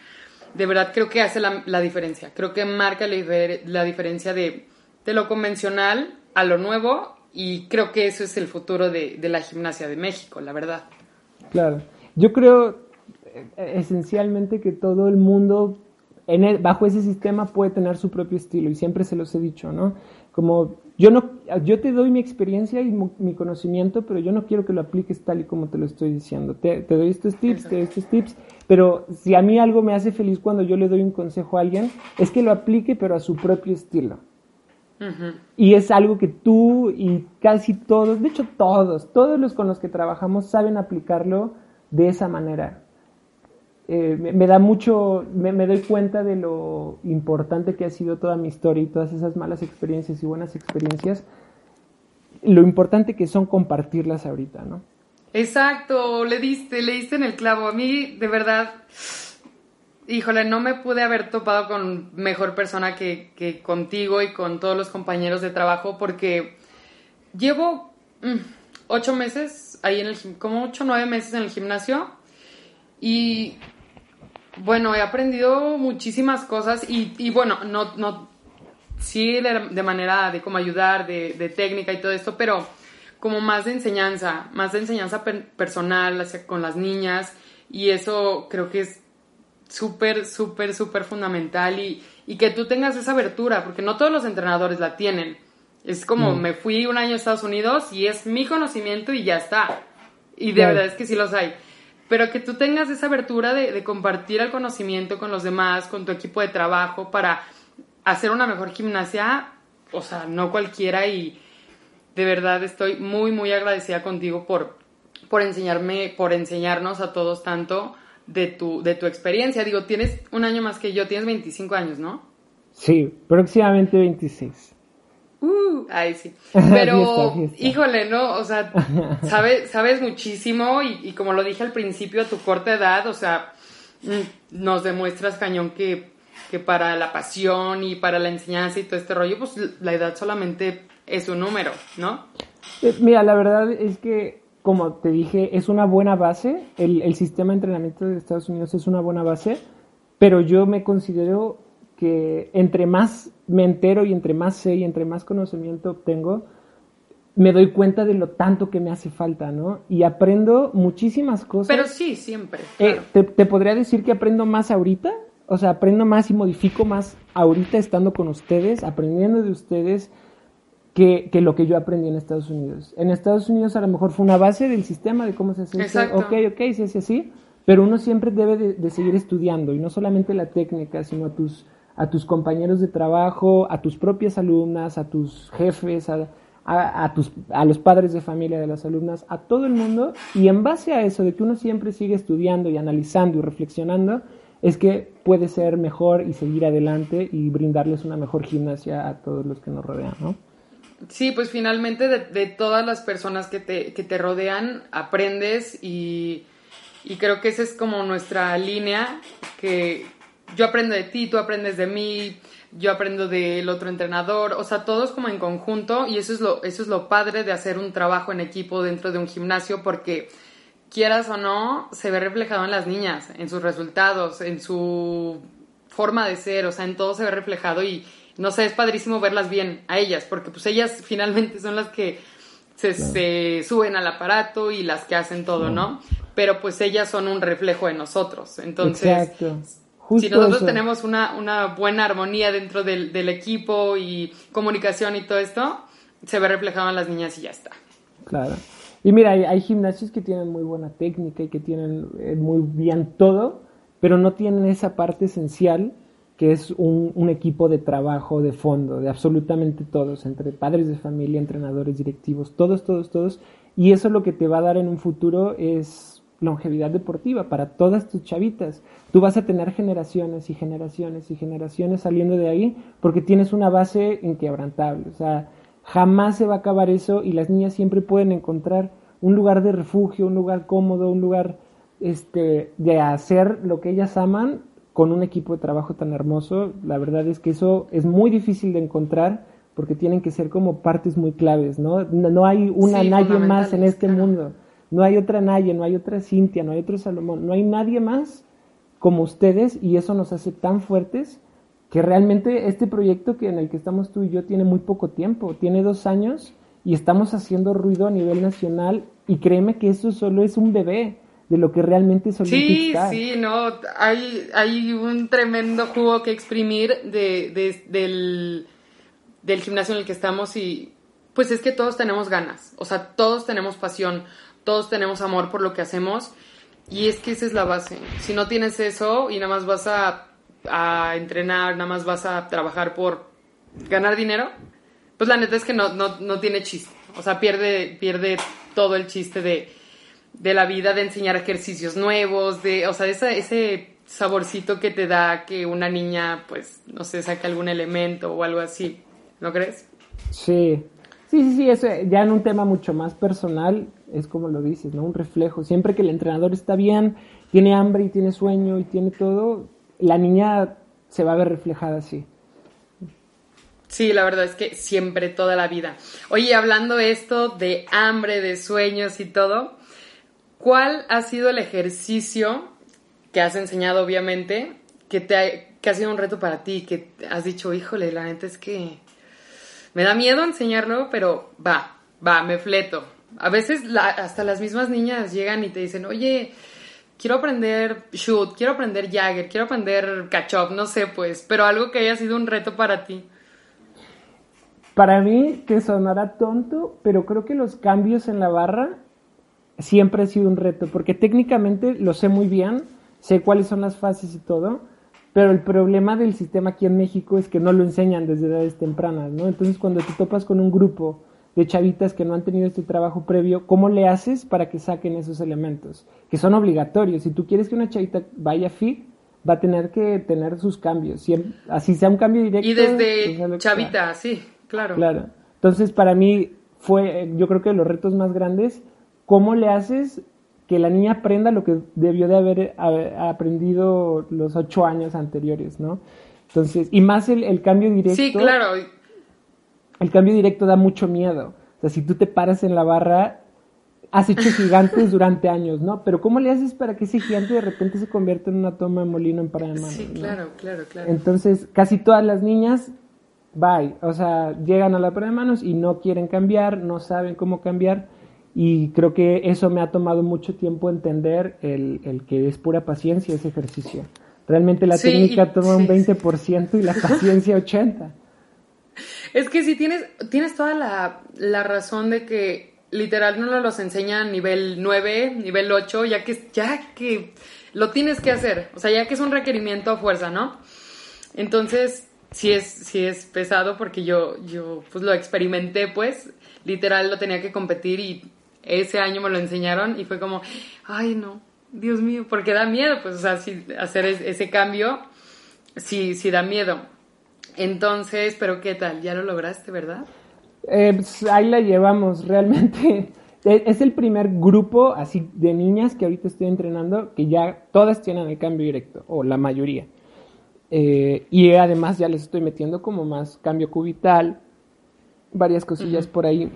de verdad creo que hace la, la diferencia. Creo que marca la, la diferencia de, de lo convencional a lo nuevo y creo que eso es el futuro de, de la gimnasia de México, la verdad. Claro. Yo creo eh, esencialmente que todo el mundo en el- bajo ese sistema puede tener su propio estilo y siempre se los he dicho, ¿no? Como yo no yo te doy mi experiencia y mi conocimiento, pero yo no quiero que lo apliques tal y como te lo estoy diciendo. Te, te doy estos tips, te doy estos tips, pero si a mí algo me hace feliz cuando yo le doy un consejo a alguien, es que lo aplique pero a su propio estilo. Y es algo que tú y casi todos, de hecho todos, todos los con los que trabajamos saben aplicarlo de esa manera. eh, me, da mucho, me, me doy cuenta de lo importante que ha sido toda mi historia y todas esas malas experiencias y buenas experiencias, lo importante que son compartirlas ahorita, ¿no? Exacto, le diste, le diste en el clavo. A mí, de verdad, híjole, no me pude haber topado con mejor persona que, que contigo y con todos los compañeros de trabajo porque llevo mm, ocho meses ahí en el como ocho o nueve meses en el gimnasio y bueno, he aprendido muchísimas cosas y, y bueno, no, no, sí de, de manera de cómo ayudar, de, de técnica y todo esto, pero como más de enseñanza, más de enseñanza per- personal hacia, con las niñas y eso creo que es súper, súper, súper fundamental y, y que tú tengas esa abertura, porque no todos los entrenadores la tienen. Es como me fui un año a Estados Unidos y es mi conocimiento y ya está. Y de Claro. verdad es que sí los hay. Pero que tú tengas esa abertura de, de compartir el conocimiento con los demás, con tu equipo de trabajo, para hacer una mejor gimnasia, o sea, no cualquiera y de verdad estoy muy, muy agradecida contigo por, por enseñarme, por enseñarnos a todos tanto de tu, de tu experiencia. Digo, tienes un año más que yo, tienes 25 años, ¿no? Sí, próximamente 26. Uh, ay, sí. Pero, fiesta. híjole, ¿no? O sea, sabes, sabes muchísimo y, y como lo dije al principio, a tu corta edad, o sea, mm, nos demuestras cañón que, que para la pasión y para la enseñanza y todo este rollo, pues la edad solamente es un número, ¿no? Eh, Mira, la verdad es que, como te dije, es una buena base. El, el sistema de entrenamiento de Estados Unidos es una buena base, pero yo me considero que entre más me entero y entre más sé y entre más conocimiento obtengo, me doy cuenta de lo tanto que me hace falta, ¿no? Y aprendo muchísimas cosas. Pero sí, siempre. Eh, te, te podría decir que aprendo más ahorita, o sea, aprendo más y modifico más ahorita estando con ustedes, aprendiendo de ustedes, que, que lo que yo aprendí en Estados Unidos. En Estados Unidos a lo mejor fue una base del sistema de cómo se hace. Exacto. Ok, ok, se hace así, pero uno siempre debe de, de seguir estudiando y no solamente la técnica, sino a tus, a tus compañeros de trabajo, a tus propias alumnas, a tus jefes, a, a, a tus, a los padres de familia de las alumnas, a todo el mundo. Y en base a eso, de que uno siempre sigue estudiando y analizando y reflexionando, es que puede ser mejor y seguir adelante y brindarles una mejor gimnasia a todos los que nos rodean, ¿no? Sí, pues finalmente de, todas las personas que te, que te rodean aprendes y, y creo que esa es como nuestra línea, que yo aprendo de ti, tú aprendes de mí, yo aprendo del otro entrenador, o sea, todos como en conjunto y eso es lo, eso es lo padre de hacer un trabajo en equipo dentro de un gimnasio porque quieras o no, se ve reflejado en las niñas, en sus resultados, en su forma de ser, o sea, en todo se ve reflejado y no sé, es padrísimo verlas bien a ellas, porque pues ellas finalmente son las que se, se suben al aparato y las que hacen todo, ¿no? Pero pues ellas son un reflejo de nosotros, entonces... Exacto. Justo si nosotros eso. tenemos una, una buena armonía dentro del, del equipo y comunicación y todo esto, se ve reflejado en las niñas y ya está. Claro. Y mira, hay, hay gimnasios que tienen muy buena técnica y que tienen eh, muy bien todo, pero no tienen esa parte esencial que es un, un equipo de trabajo de fondo, de absolutamente todos, entre padres de familia, entrenadores, directivos, todos, todos, todos. Y eso lo que te va a dar en un futuro es longevidad deportiva para todas tus chavitas. Tú vas a tener generaciones y generaciones y generaciones saliendo de ahí porque tienes una base inquebrantable. O sea, jamás se va a acabar eso y las niñas siempre pueden encontrar un lugar de refugio, un lugar cómodo, un lugar este, de hacer lo que ellas aman con un equipo de trabajo tan hermoso. La verdad es que eso es muy difícil de encontrar porque tienen que ser como partes muy claves, ¿no? No, no hay una Sí, nadie más en este claro. mundo. No hay otra Naye, no hay otra Cintia, no hay otro Salomón, no hay nadie más como ustedes y eso nos hace tan fuertes que realmente este proyecto que en el que estamos tú y yo tiene muy poco tiempo, tiene dos años y estamos haciendo ruido a nivel nacional y créeme que eso solo es un bebé de lo que realmente es Olympic Sí, sí, no, hay, hay un tremendo jugo que exprimir de, de- del, del gimnasio en el que estamos y pues es que todos tenemos ganas, o sea, todos tenemos pasión, todos tenemos amor por lo que hacemos y es que esa es la base. Si no tienes eso y nada más vas a, a entrenar, nada más vas a trabajar por ganar dinero, pues la neta es que no, no, no tiene chiste, o sea, pierde, pierde todo el chiste de, de la vida, de enseñar ejercicios nuevos, de, o sea, ese, ese saborcito que te da que una niña, pues, no sé, saque algún elemento o algo así, ¿no crees? Sí, sí, sí, sí, eso ya en un tema mucho más personal, es como lo dices, ¿no? Un reflejo. Siempre que el entrenador está bien, tiene hambre y tiene sueño y tiene todo, la niña se va a ver reflejada así. Sí, la verdad es que siempre, toda la vida. Oye, hablando esto de hambre, de sueños y todo, ¿cuál ha sido el ejercicio que has enseñado, obviamente, que, te ha, que ha sido un reto para ti, que has dicho, híjole, la neta es que me da miedo enseñarlo, pero va, va, me fleto. A veces hasta las mismas niñas llegan y te dicen, oye, quiero aprender shoot, quiero aprender Jagger, quiero aprender catch up, no sé, pues, pero algo que haya sido un reto para ti. Para mí, que sonará tonto, pero creo que los cambios en la barra siempre ha sido un reto, porque técnicamente lo sé muy bien, sé cuáles son las fases y todo, pero el problema del sistema aquí en México es que no lo enseñan desde edades tempranas, ¿no? Entonces cuando te topas con un grupo de chavitas que no han tenido este trabajo previo, ¿cómo le haces para que saquen esos elementos? Que son obligatorios. Si tú quieres que una chavita vaya fit, va a tener que tener sus cambios. así sea un cambio directo. Y desde pues, chavita, sí. Claro. Claro. Entonces, para mí fue, yo creo que los retos más grandes, ¿cómo le haces que la niña aprenda lo que debió de haber, aprendido los ocho años anteriores, ¿no? Entonces, y más el, cambio directo. Sí, claro. El cambio directo da mucho miedo. O sea, si tú te paras en la barra, has hecho gigantes durante años, ¿no? Pero ¿cómo le haces para que ese gigante de repente se convierta en una toma de molino en para de Sí, claro, claro, claro. Entonces, casi todas las niñas bye. O sea, llegan a la prueba de manos y no quieren cambiar, no saben cómo cambiar. Y creo que eso me ha tomado mucho tiempo entender el, que es pura paciencia ese ejercicio. Realmente la técnica toma un 20% y la paciencia 80%. Es que sí, tienes, tienes toda la, la razón de que literal no los enseña a nivel 9, nivel 8, ya que, ya que lo tienes que hacer. O sea, ya que es un requerimiento a fuerza, ¿no? Entonces, sí es, sí es pesado porque yo, yo pues lo experimenté, pues, literal lo tenía que competir y ese año me lo enseñaron y fue como, ay no, Dios mío, porque da miedo, pues, o sea, hacer ese cambio, sí, sí da miedo. Entonces, pero ¿qué tal? Ya lo lograste, ¿verdad? Eh, pues, ahí la llevamos, realmente. Es el primer grupo así de niñas que ahorita estoy entrenando que ya todas tienen el cambio directo, o la mayoría. Eh, y además ya les estoy metiendo como más cambio cubital, varias cosillas por ahí.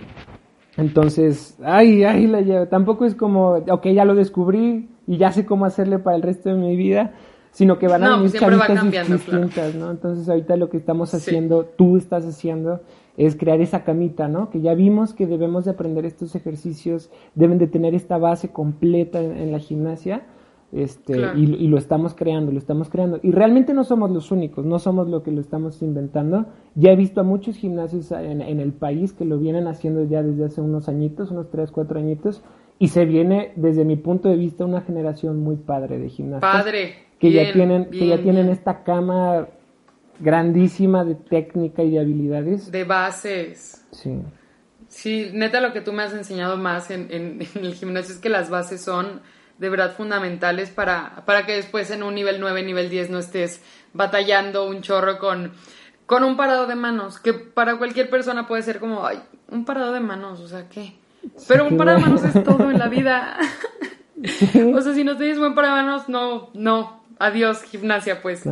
Entonces, ay, ay, la llevo. Tampoco es como, ok, ya lo descubrí y ya sé cómo hacerle para el resto de mi vida, sino que van a venir pues distintas, ¿no? Entonces ahorita lo que estamos haciendo, tú estás haciendo, es crear esa camita, ¿no? Que ya vimos que debemos de aprender estos ejercicios, deben de tener esta base completa en la gimnasia este, y, lo estamos creando, lo estamos creando. Y realmente no somos los únicos, no somos lo que lo estamos inventando. Ya he visto a muchos gimnasios en, el país que lo vienen haciendo ya desde hace unos añitos, unos 3, 4 añitos, y se viene, desde mi punto de vista, una generación muy padre de gimnasios. Padre. Que ya tienen, que ya tienen esta cama grandísima de técnica y de habilidades. De bases. Sí. Sí, neta lo que tú me has enseñado más en, en el gimnasio es que las bases son de verdad fundamentales para, para que después en un nivel 9, nivel 10 no estés batallando un chorro con, con un parado de manos, que para cualquier persona puede ser como, ay, un parado de manos, o sea, ¿qué? Pero un parado de manos es todo en la vida. o sea, si no tienes buen parado de manos, no, no, adiós, gimnasia, pues.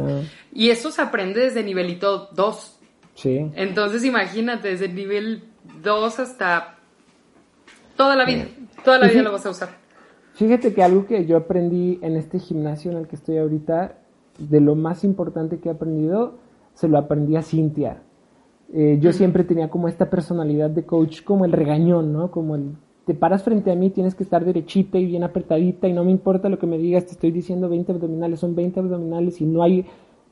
Y eso se aprende desde nivelito 2. Sí. Entonces imagínate, desde el nivel 2 hasta toda la vida, toda la vida lo vas a usar. Fíjate que algo que yo aprendí en este gimnasio en el que estoy ahorita, de lo más importante que he aprendido, se lo aprendí a Cintia. Eh, yo siempre tenía como esta personalidad de coach, como el regañón, ¿no? Como el, te paras frente a mí, tienes que estar derechita y bien apretadita y no me importa lo que me digas, te estoy diciendo 20 abdominales, son 20 abdominales y no hay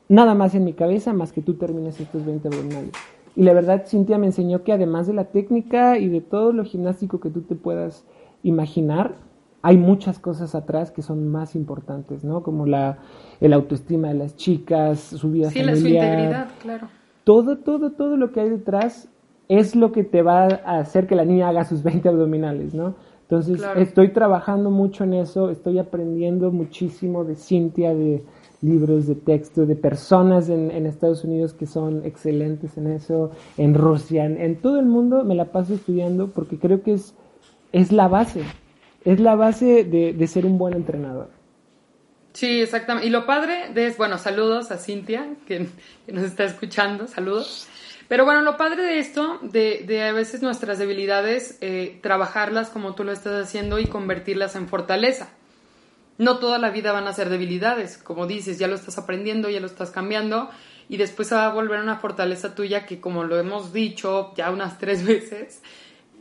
nada más en mi cabeza más que tú termines estos 20 abdominales. Y la verdad, Cintia me enseñó que además de la técnica y de todo lo gimnástico que tú te puedas imaginar, hay muchas cosas atrás que son más importantes, ¿no? Como la el autoestima de las chicas, su vida sí, familiar. Su integridad, claro. Todo, todo, todo lo que hay detrás es lo que te va a hacer que la niña haga sus 20 abdominales, ¿no? Entonces, Claro. estoy trabajando mucho en eso, estoy aprendiendo muchísimo de Cintia, de libros de texto, de personas en, en Estados Unidos que son excelentes en eso, en Rusia, en, en todo el mundo me la paso estudiando porque creo que es, es la base, es la base de, de ser un buen entrenador. Sí, exactamente. Y lo padre de es, bueno, saludos a Cintia, que, nos está escuchando, saludos. Pero bueno, lo padre de esto, de, de a veces nuestras debilidades, eh, trabajarlas como tú lo estás haciendo y convertirlas en fortaleza. No toda la vida van a ser debilidades, como dices, ya lo estás aprendiendo, ya lo estás cambiando y después va a volver una fortaleza tuya que, como lo hemos dicho ya unas tres veces,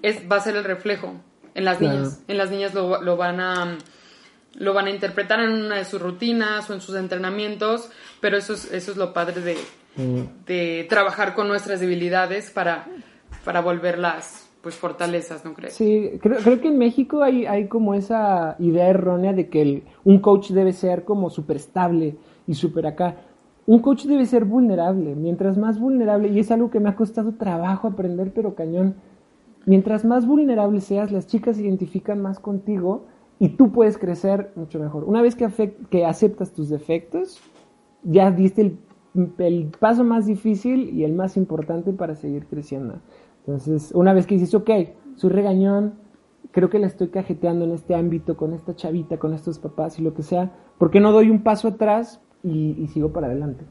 es, va a ser el reflejo en las Claro. niñas. En las niñas lo, lo van a lo van a interpretar en una de sus rutinas o en sus entrenamientos, pero eso es, eso es lo padre de, de trabajar con nuestras debilidades para, para volverlas pues fortalezas, ¿no crees? Sí, creo, creo que en México hay, hay como esa idea errónea de que el- un coach debe ser como súper estable y súper acá. Un coach debe ser vulnerable, mientras más vulnerable, y es algo que me ha costado trabajo aprender, pero cañón, mientras más vulnerable seas, las chicas se identifican más contigo y tú puedes crecer mucho mejor. Una vez que, aceptas tus defectos, ya diste el, paso más difícil y el más importante para seguir creciendo. Entonces, una vez que dices, ok, soy regañón, creo que la estoy cajeteando en este ámbito, con esta chavita, con estos papás y lo que sea, ¿por qué no doy un paso atrás y sigo para adelante?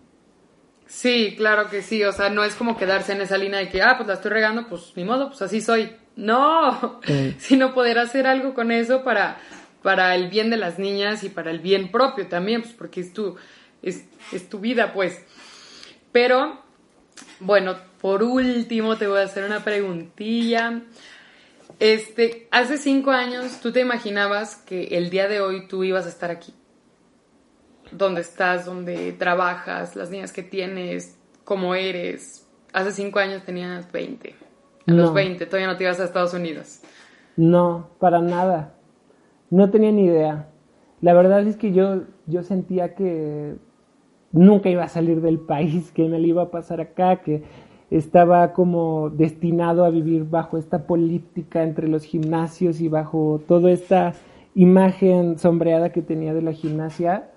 Sí, claro que sí, o sea, no es como quedarse en esa línea de que, ah, pues la estoy regando, pues ni modo, pues así soy. No, sino poder hacer algo con eso para, para el bien de las niñas y para el bien propio también, pues porque es tu, es, es tu vida, pues. Pero, bueno, por último te voy a hacer una preguntilla. Este, hace cinco años, ¿tú te imaginabas que el día de hoy tú ibas a estar aquí? Dónde estás, dónde trabajas, las niñas que tienes, cómo eres. Hace cinco años tenías 20. A los No. 20 todavía no te ibas a Estados Unidos. No, para nada. No tenía ni idea. La verdad es que yo, yo sentía que nunca iba a salir del país, que me lo iba a pasar acá, que estaba como destinado a vivir bajo esta política entre los gimnasios y bajo toda esta imagen sombreada que tenía de la gimnasia,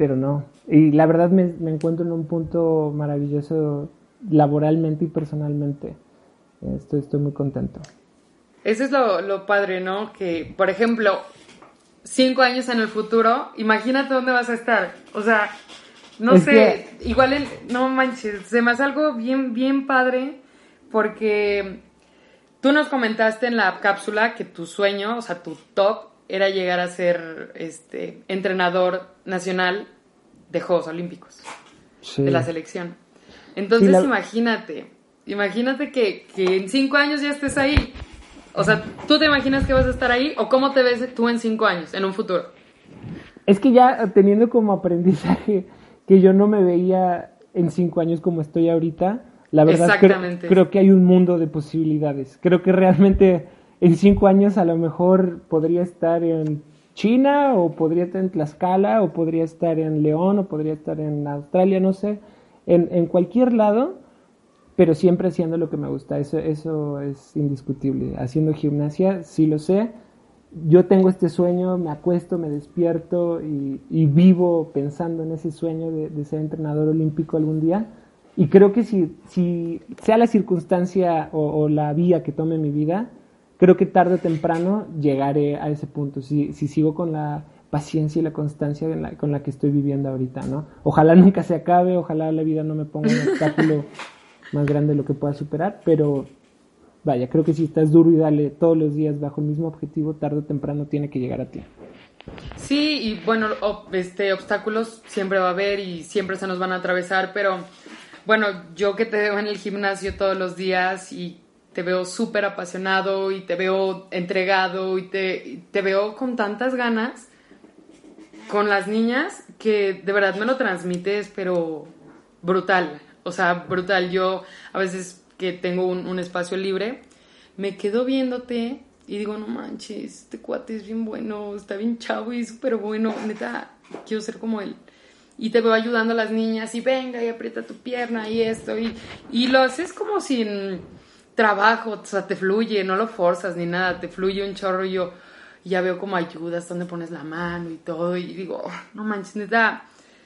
pero no. Y la verdad me, me encuentro en un punto maravilloso laboralmente y personalmente. Estoy, estoy muy contento. Eso es lo, lo padre, ¿no? Que, por ejemplo, cinco años en el futuro, imagínate dónde vas a estar. O sea, no Es sé, igual, el, no manches, se me hace algo bien, bien padre porque tú nos comentaste en la cápsula que tu sueño, o sea, tu top era llegar a ser este entrenador nacional de Juegos Olímpicos, Sí. de la selección. Entonces, la- imagínate, imagínate que, que en cinco años ya estés ahí. O sea, ¿tú te imaginas que vas a estar ahí o cómo te ves tú en cinco años, en un futuro? Es que ya teniendo como aprendizaje que yo no me veía en cinco años como estoy ahorita, la verdad creo, creo que hay un mundo de posibilidades. Creo que realmente en cinco años a lo mejor podría estar en China o podría estar en Tlaxcala o podría estar en León o podría estar en Australia, no sé, en, en cualquier lado, pero siempre haciendo lo que me gusta. Eso, eso es indiscutible. Haciendo gimnasia, sí lo sé. Yo tengo este sueño, me acuesto, me despierto y, y vivo pensando en ese sueño de, de ser entrenador olímpico algún día. Y creo que si, si sea la circunstancia o, o la vía que tome mi vida, creo que tarde o temprano llegaré a ese punto. Si, si sigo con la paciencia y la constancia la- con la que estoy viviendo ahorita, ¿no? Ojalá nunca se acabe, ojalá la vida no me ponga un obstáculo más grande de lo que pueda superar, pero vaya, creo que si estás duro y dale todos los días bajo el mismo objetivo, tarde o temprano tiene que llegar a ti. Sí, y bueno, este, obstáculos siempre va a haber y siempre se nos van a atravesar, pero bueno, yo que te veo en el gimnasio todos los días y te veo súper apasionado y te veo entregado y te, te veo con tantas ganas con las niñas que de verdad me lo transmites, pero brutal, o sea, brutal. Yo a veces que tengo un, un espacio libre, me quedo viéndote y digo, no manches, este cuate es bien bueno, está bien chavo y súper bueno, neta, quiero ser como él. Y te veo ayudando a las niñas y venga y aprieta tu pierna y esto y, y lo haces como sin trabajo, o sea, te fluye, no lo forzas ni nada, te fluye un chorro y yo ya veo como ayudas, dónde pones la mano y todo, y digo, oh, no manches, neta,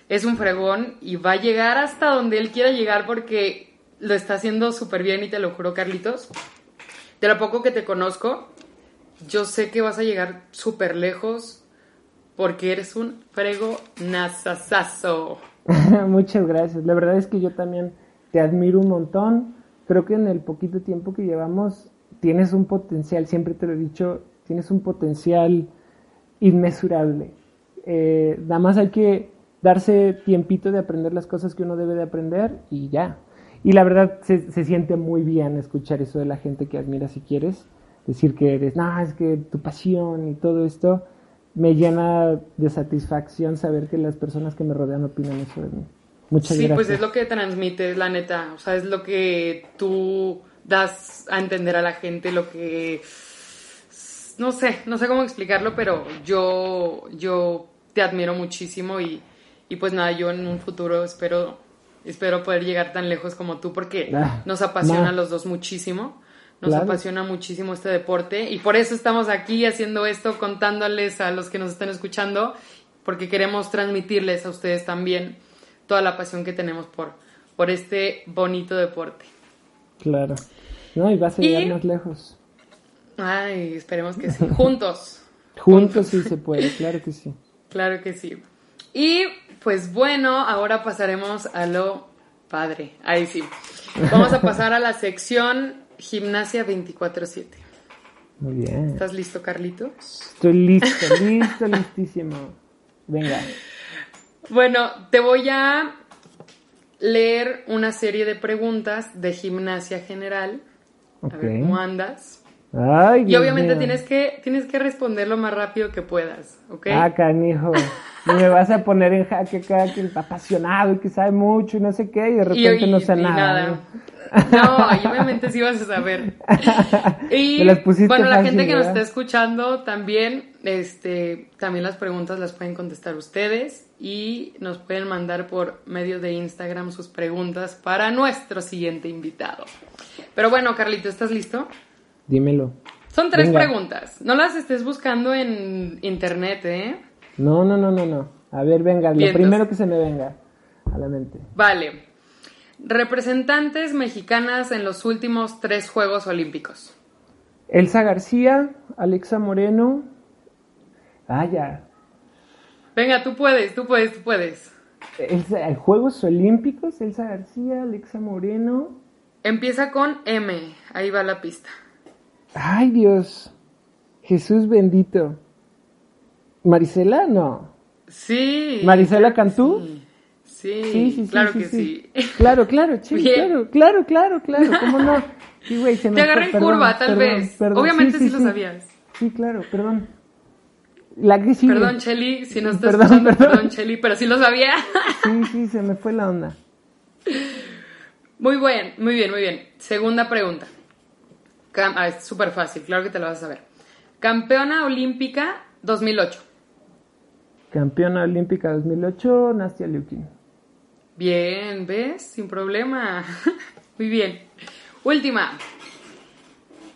es un fregón y va a llegar hasta donde él quiera llegar porque lo está haciendo súper bien y te lo juro, Carlitos. De lo poco que te conozco, yo sé que vas a llegar súper lejos porque eres un frego nasasazo. Muchas gracias. La verdad es que yo también te admiro un montón. Creo que en el poquito tiempo que llevamos tienes un potencial, siempre te lo he dicho, tienes un potencial inmesurable. Eh, nada más hay que darse tiempito de aprender las cosas que uno debe de aprender y ya. Y la verdad se, se siente muy bien escuchar eso de la gente que admira si quieres. Decir que eres, no, es que tu pasión y todo esto me llena de satisfacción saber que las personas que me rodean opinan eso de mí. Muchas sí, gracias. pues es lo que transmites, la neta. O sea, es lo que tú das a entender a la gente, lo que... No sé, no sé cómo explicarlo, pero yo, yo te admiro muchísimo y, y pues nada, yo en un futuro espero, espero poder llegar tan lejos como tú porque Ah, nos apasiona a los dos muchísimo. Nos Claro. apasiona muchísimo este deporte y por eso estamos aquí haciendo esto, contándoles a los que nos están escuchando, porque queremos transmitirles a ustedes también toda la pasión que tenemos por, por este bonito deporte. Claro. No, y vas a Y- llegar más lejos. Ay, esperemos que sí. Juntos. Juntos sí se puede, claro que sí. Claro que sí. Y pues bueno, ahora pasaremos a lo padre. Ahí sí. Vamos a pasar a la sección Gimnasia 24/7. Muy bien. ¿Estás listo, Carlitos? Estoy listo, listo, listísimo. Venga. Bueno, te voy a leer una serie de preguntas de gimnasia general. A ver cómo andas. Ay, Y obviamente tienes que, tienes que responder lo más rápido que puedas, ¿ok? Ah, canijo. Y me vas a poner en jaque acá que el apasionado y que sabe mucho y no sé qué, y de repente no sé y nada. ¿eh? No, obviamente sí vas a saber. Y las bueno, la gente que nos está escuchando también, este, también las preguntas las pueden contestar ustedes y nos pueden mandar por medio de Instagram sus preguntas para nuestro siguiente invitado. Pero bueno, Carlito, ¿estás listo? Dímelo. Son tres Venga. preguntas. No las estés buscando en internet, ¿eh? No, no, no, no, no. A ver, venga, lo Vientos. primero que se me venga a la mente. Vale. Representantes mexicanas en los últimos tres Juegos Olímpicos. Elsa García, Alexa Moreno. Ah, ya. Venga, tú puedes, tú puedes, tú puedes. Elsa, ¿el Juegos Olímpicos, Elsa García, Alexa Moreno. Empieza con M. Ahí va la pista. Ay, Dios. Jesús bendito. Marisela, no. Sí. ¿Marisela Cantú? Sí. Sí, Sí, sí, claro sí, que sí. Claro, claro, Bien. claro, claro, claro, claro, ¿cómo no? Sí, güey, se me Te agarré en curva, tal perdón, vez. perdón. Obviamente sí, lo sabías. Sí, claro, perdón. La que sigue. Perdón, Cheli, si no estás Perdón, escuchando, perdón. perdón, Cheli, pero sí lo sabía. Sí, sí, se me fue la onda. Muy bien, muy bien, muy bien. Segunda pregunta. Cam- ah, es súper fácil, claro que te lo vas a saber. Campeona olímpica 2008. Campeona olímpica 2008, Nastia Liukin. Bien, ¿ves? Sin problema. Muy bien. Última.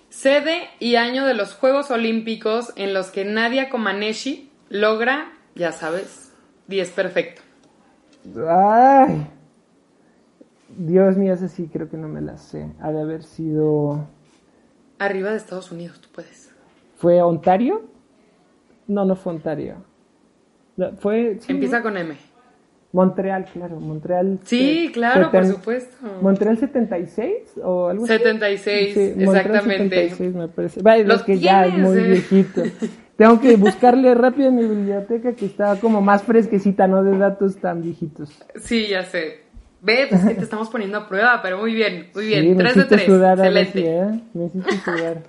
Sede y año de los Juegos Olímpicos en los que Nadia Comaneci logra, ya sabes, 10 perfecto. Ay. Dios mío, esa sí creo que no me la sé. Ha de haber sido... Arriba de Estados Unidos, tú puedes. ¿Fue Ontario? No, no fue Ontario. Fue... sí, Empieza con M. Montreal, claro, Montreal. Sí, claro, por supuesto. ¿Montreal 76 o algo así? 76, Montreal exactamente. 76 me parece. Vaya, Lo lo que ya es tienes, muy eh. viejito. Tengo que buscarle rápido en mi biblioteca que está como más fresquecita, no de datos tan viejitos. Sí, ya sé. Ve, pues que te estamos poniendo a prueba, pero muy bien, muy bien. Sí, me 3 de hiciste 3. sudar Excelente. sí, ¿eh? Me hiciste sudar.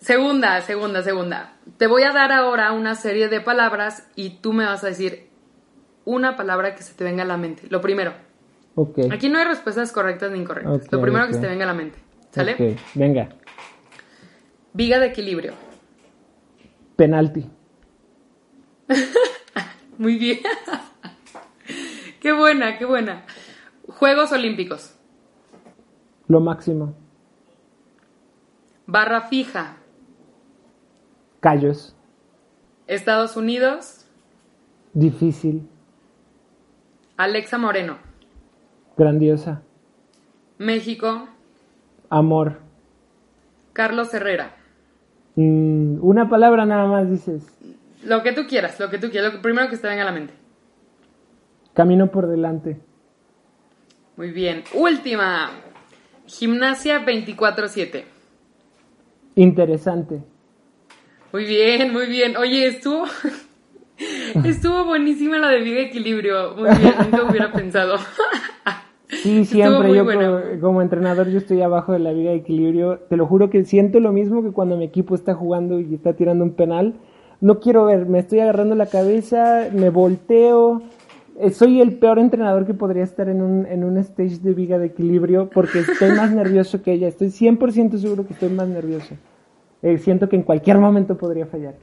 Segunda, segunda, segunda. Te voy a dar ahora una serie de palabras y tú me vas a decir una palabra que se te venga a la mente. Lo primero. Ok. Aquí no hay respuestas correctas ni incorrectas. Lo primero que se te venga a la mente. ¿Sale? Ok, venga. Viga de equilibrio. Penalti. Muy bien. qué buena, qué buena. Juegos Olímpicos. Lo máximo. Barra fija. Callos. Estados Unidos. Difícil. Alexa Moreno. Grandiosa. México. Amor. Carlos Herrera. Mm, una palabra nada más dices. Lo que tú quieras, lo que tú quieras, lo primero que te venga a la mente. Camino por delante. Muy bien. Última. Gimnasia 24-7. Interesante. Muy bien, muy bien. Oye, estuvo. estuvo buenísima la de Viva Equilibrio. Muy bien, nunca hubiera pensado. Sí, siempre yo como, como, entrenador yo estoy abajo de la viga de equilibrio. Te lo juro que siento lo mismo que cuando mi equipo está jugando y está tirando un penal. No quiero ver, me estoy agarrando la cabeza, me volteo. Eh, soy el peor entrenador que podría estar en un, en un stage de viga de equilibrio porque estoy más nervioso que ella. Estoy 100% seguro que estoy más nervioso. Eh, siento que en cualquier momento podría fallar.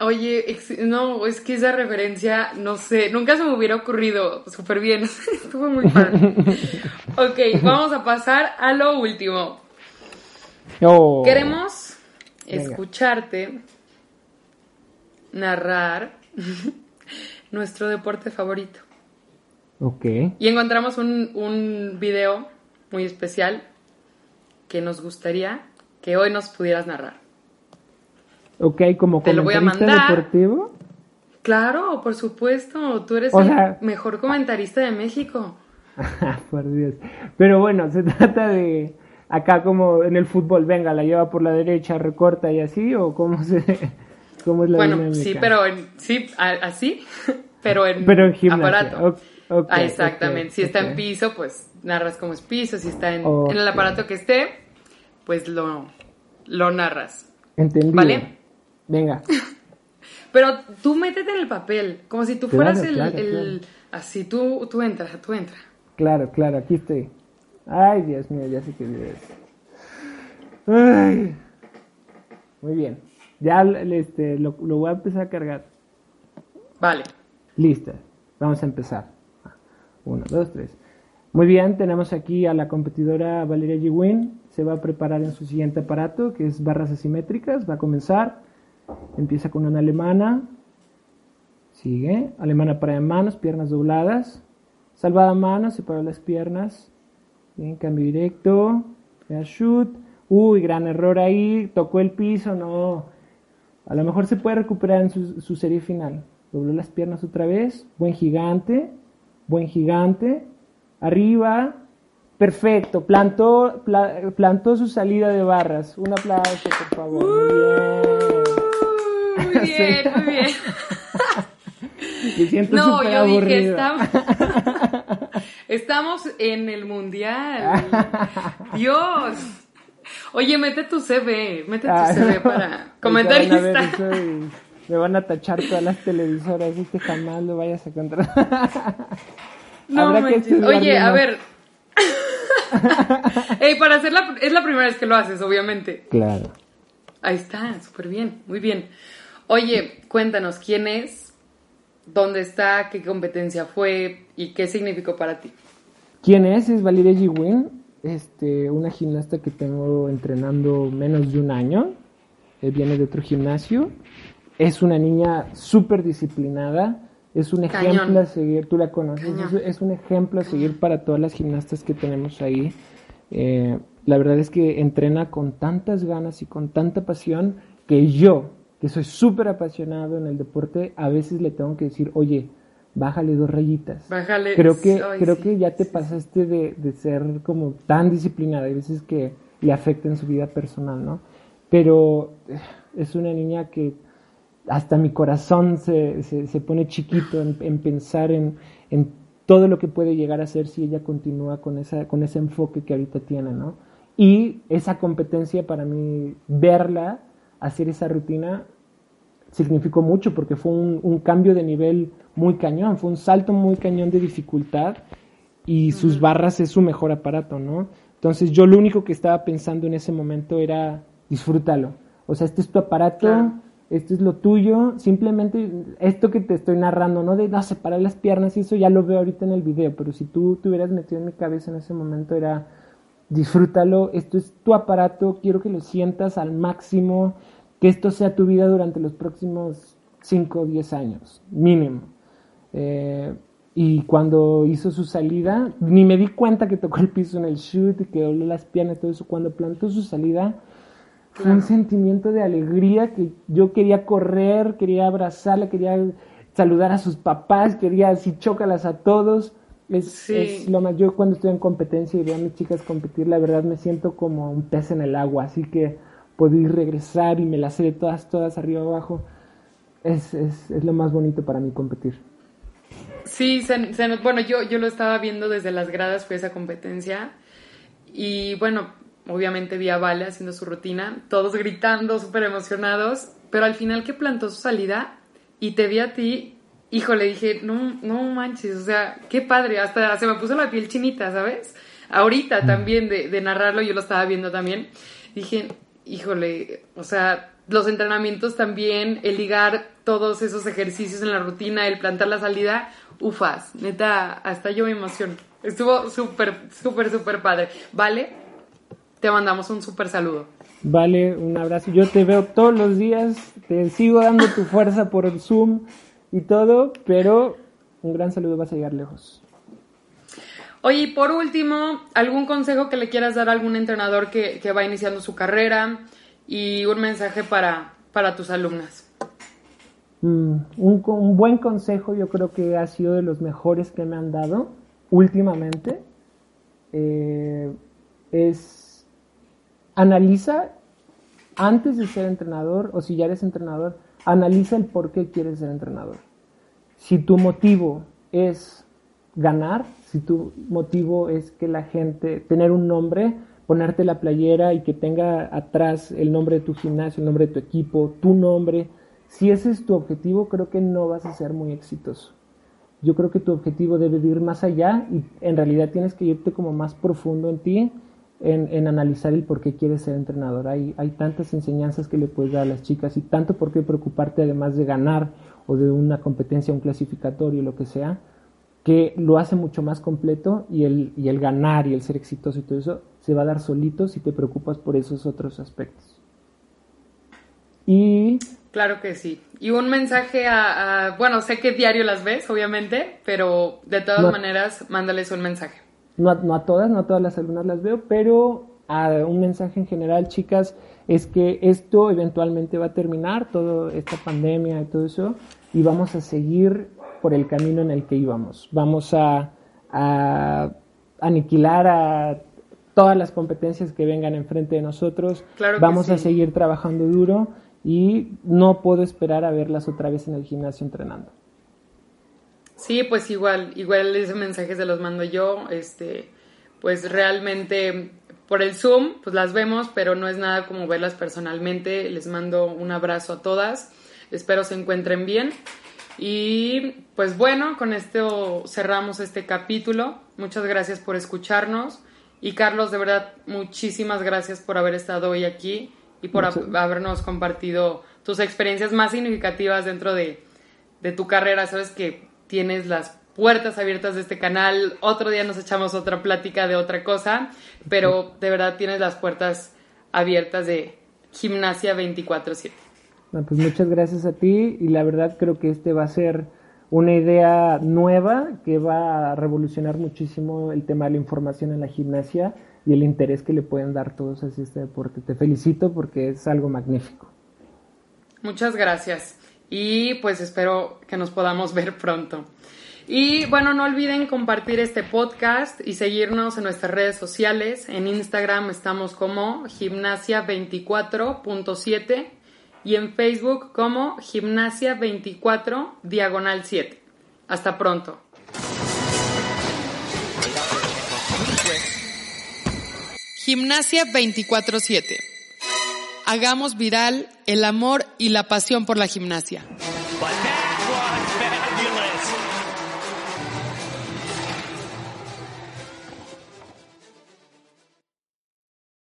Oye, no, es que esa referencia, no sé, nunca se me hubiera ocurrido súper bien. Estuvo muy padre. ok, vamos a pasar a lo último. Oh. Queremos escucharte narrar nuestro deporte favorito. Ok. Y encontramos un, un video muy especial que nos gustaría que hoy nos pudieras narrar. Ok, como Te lo voy a mandar. deportivo. Claro, por supuesto. Tú eres el mejor comentarista de México. por Dios. Pero bueno, se trata de acá como en el fútbol, venga, la lleva por la derecha, recorta y así, o cómo se cómo es la Bueno, sí, pero en, sí, así, pero en, pero en aparato. ah, exactamente. si está en piso, pues narras como es piso. Si está en, en, el aparato que esté, pues lo, lo narras. Entendido. ¿Vale? Venga. Pero tú métete en el papel, como si tú fueras el, Así, tú, tú entras, tú entras. Claro, claro, aquí estoy. Ay, Dios mío, ya sé que es. Ay. Muy bien. Ya este, lo, lo voy a empezar a cargar. Vale. Lista. Vamos a empezar. Uno, dos, tres. Muy bien, tenemos aquí a la competidora Valeria G. Se va a preparar en su siguiente aparato, que es barras asimétricas. Va a comenzar. Empieza con una alemana. Sigue. Alemana para manos, piernas dobladas. Salvada mano, separa las piernas. Bien, cambio directo. Shoot. Uy, gran error ahí. Tocó el piso, no. A lo mejor se puede recuperar en su, serie final. Dobló las piernas otra vez. Buen gigante. Buen gigante. Arriba. Perfecto. Plantó, plantó su salida de barras. Un aplauso, por favor. Muy bien muy bien, muy bien. Me siento no, yo dije, estamos, estamos en el mundial. Dios. Oye, mete tu CV, mete tu ah, CV para comentarista. me van a tachar todas las televisoras, y que jamás lo vayas a encontrar. No, Oye, a ver. Ey, para hacer la, es la primera vez que lo haces, obviamente. Claro. Ahí está, súper bien, muy bien. Oye, cuéntanos, ¿quién es? ¿Dónde está? ¿Qué competencia fue? ¿Y qué significó para ti? ¿Quién es? Es Valeria G. este, una gimnasta que tengo entrenando menos de un año. Eh, viene de otro gimnasio. Es una niña súper disciplinada. Es un ejemplo a seguir. Tú la conoces. Es, un ejemplo a seguir para todas las gimnastas que tenemos ahí. Eh, la verdad es que entrena con tantas ganas y con tanta pasión que yo, que soy súper apasionado en el deporte, a veces le tengo que decir, oye, bájale dos rayitas. Bájale. Creo que, creo que ya te pasaste de, de, ser como tan disciplinada. Hay veces que le afecta en su vida personal, ¿no? Pero eh, es una niña que hasta mi corazón se, se, pone chiquito en, pensar en, en, todo lo que puede llegar a ser si ella continúa con, esa, con ese enfoque que ahorita tiene, ¿no? Y esa competencia para mí, verla, hacer esa rutina, significó mucho porque fue un, cambio de nivel muy cañón, fue un salto muy cañón de dificultad y sus barras es su mejor aparato, ¿no? Entonces yo lo único que estaba pensando en ese momento era disfrútalo. O sea, este es tu aparato, esto es lo tuyo, simplemente esto que te estoy narrando, ¿no? De no, separar las piernas y eso ya lo veo ahorita en el video, pero si tú te hubieras metido en mi cabeza en ese momento era disfrútalo, esto es tu aparato, quiero que lo sientas al máximo, que esto sea tu vida durante los próximos 5 o 10 años, mínimo. Eh, y cuando hizo su salida, ni me di cuenta que tocó el piso en el shoot y que dobló las piernas todo eso. Cuando plantó su salida, fue un sentimiento de alegría que yo quería correr, quería abrazarla, quería saludar a sus papás, quería así chócalas a todos. Es, es, lo más, yo cuando estoy en competencia y veo a mis chicas competir, la verdad me siento como un pez en el agua, así que ir regresar y me las sé de todas, todas arriba abajo. Es, es, es lo más bonito para mí competir. Sí, se, se, bueno, yo, yo lo estaba viendo desde las gradas, fue esa competencia. Y bueno, obviamente vi a Vale haciendo su rutina, todos gritando, súper emocionados, pero al final que plantó su salida y te vi a ti, híjole, dije, no, no manches, o sea, qué padre, hasta se me puso la piel chinita, ¿sabes? Ahorita también de, de narrarlo, yo lo estaba viendo también, dije, híjole, o sea, los entrenamientos también, el ligar todos esos ejercicios en la rutina, el plantar la salida, ufas, neta, hasta yo me emociono. Estuvo súper, súper, súper padre. Vale, te mandamos un súper saludo. Vale, un abrazo. Yo te veo todos los días, te sigo dando tu fuerza por el Zoom y todo, pero un gran saludo, vas a llegar lejos. Oye, y por último, ¿algún consejo que le quieras dar a algún entrenador que, que va iniciando su carrera y un mensaje para, para tus alumnas? Mm, un, un, buen consejo yo creo que ha sido de los mejores que me han dado últimamente eh, es analiza antes de ser entrenador o si ya eres entrenador analiza el por qué quieres ser entrenador si tu motivo es ganar si tu motivo es que la gente tener un nombre ponerte la playera y que tenga atrás el nombre de tu gimnasio el nombre de tu equipo tu nombre si ese es tu objetivo, creo que no vas a ser muy exitoso. Yo creo que tu objetivo debe ir más allá y en realidad tienes que irte como más profundo en ti, en, en analizar el por qué quieres ser entrenador. Hay, hay tantas enseñanzas que le puedes dar a las chicas y tanto por qué preocuparte además de ganar o de una competencia, un clasificatorio, lo que sea, que lo hace mucho más completo y el, y el ganar y el ser exitoso y todo eso se va a dar solito si te preocupas por esos otros aspectos. Y Claro que sí. Y un mensaje a, a, bueno, sé que diario las ves, obviamente, pero de todas no, maneras, mándales un mensaje. No, no, a todas, no a todas las alumnas las veo, pero a un mensaje en general, chicas, es que esto eventualmente va a terminar, toda esta pandemia y todo eso, y vamos a seguir por el camino en el que íbamos. Vamos a, a aniquilar a todas las competencias que vengan enfrente de nosotros. Claro vamos sí. a seguir trabajando duro y no puedo esperar a verlas otra vez en el gimnasio entrenando. Sí, pues igual, igual ese mensaje se los mando yo, este, pues realmente por el Zoom, pues las vemos, pero no es nada como verlas personalmente. Les mando un abrazo a todas, espero se encuentren bien. Y pues bueno, con esto cerramos este capítulo. Muchas gracias por escucharnos. Y Carlos, de verdad, muchísimas gracias por haber estado hoy aquí y por habernos compartido tus experiencias más significativas dentro de, de, tu carrera. Sabes que tienes las puertas abiertas de este canal. Otro día nos echamos otra plática de otra cosa, pero de verdad tienes las puertas abiertas de Gimnasia 24/7. No, pues muchas gracias a ti y la verdad creo que este va a ser una idea nueva que va a revolucionar muchísimo el tema de la información en la gimnasia y el interés que le pueden dar todos a este deporte. Te felicito porque es algo magnífico. Muchas gracias y pues espero que nos podamos ver pronto. Y bueno, no olviden compartir este podcast y seguirnos en nuestras redes sociales. En Instagram estamos como gimnasia24.7 y en Facebook como gimnasia24 diagonal 7. Hasta pronto. Gimnasia 24/7. Hagamos viral el amor y la pasión por la gimnasia.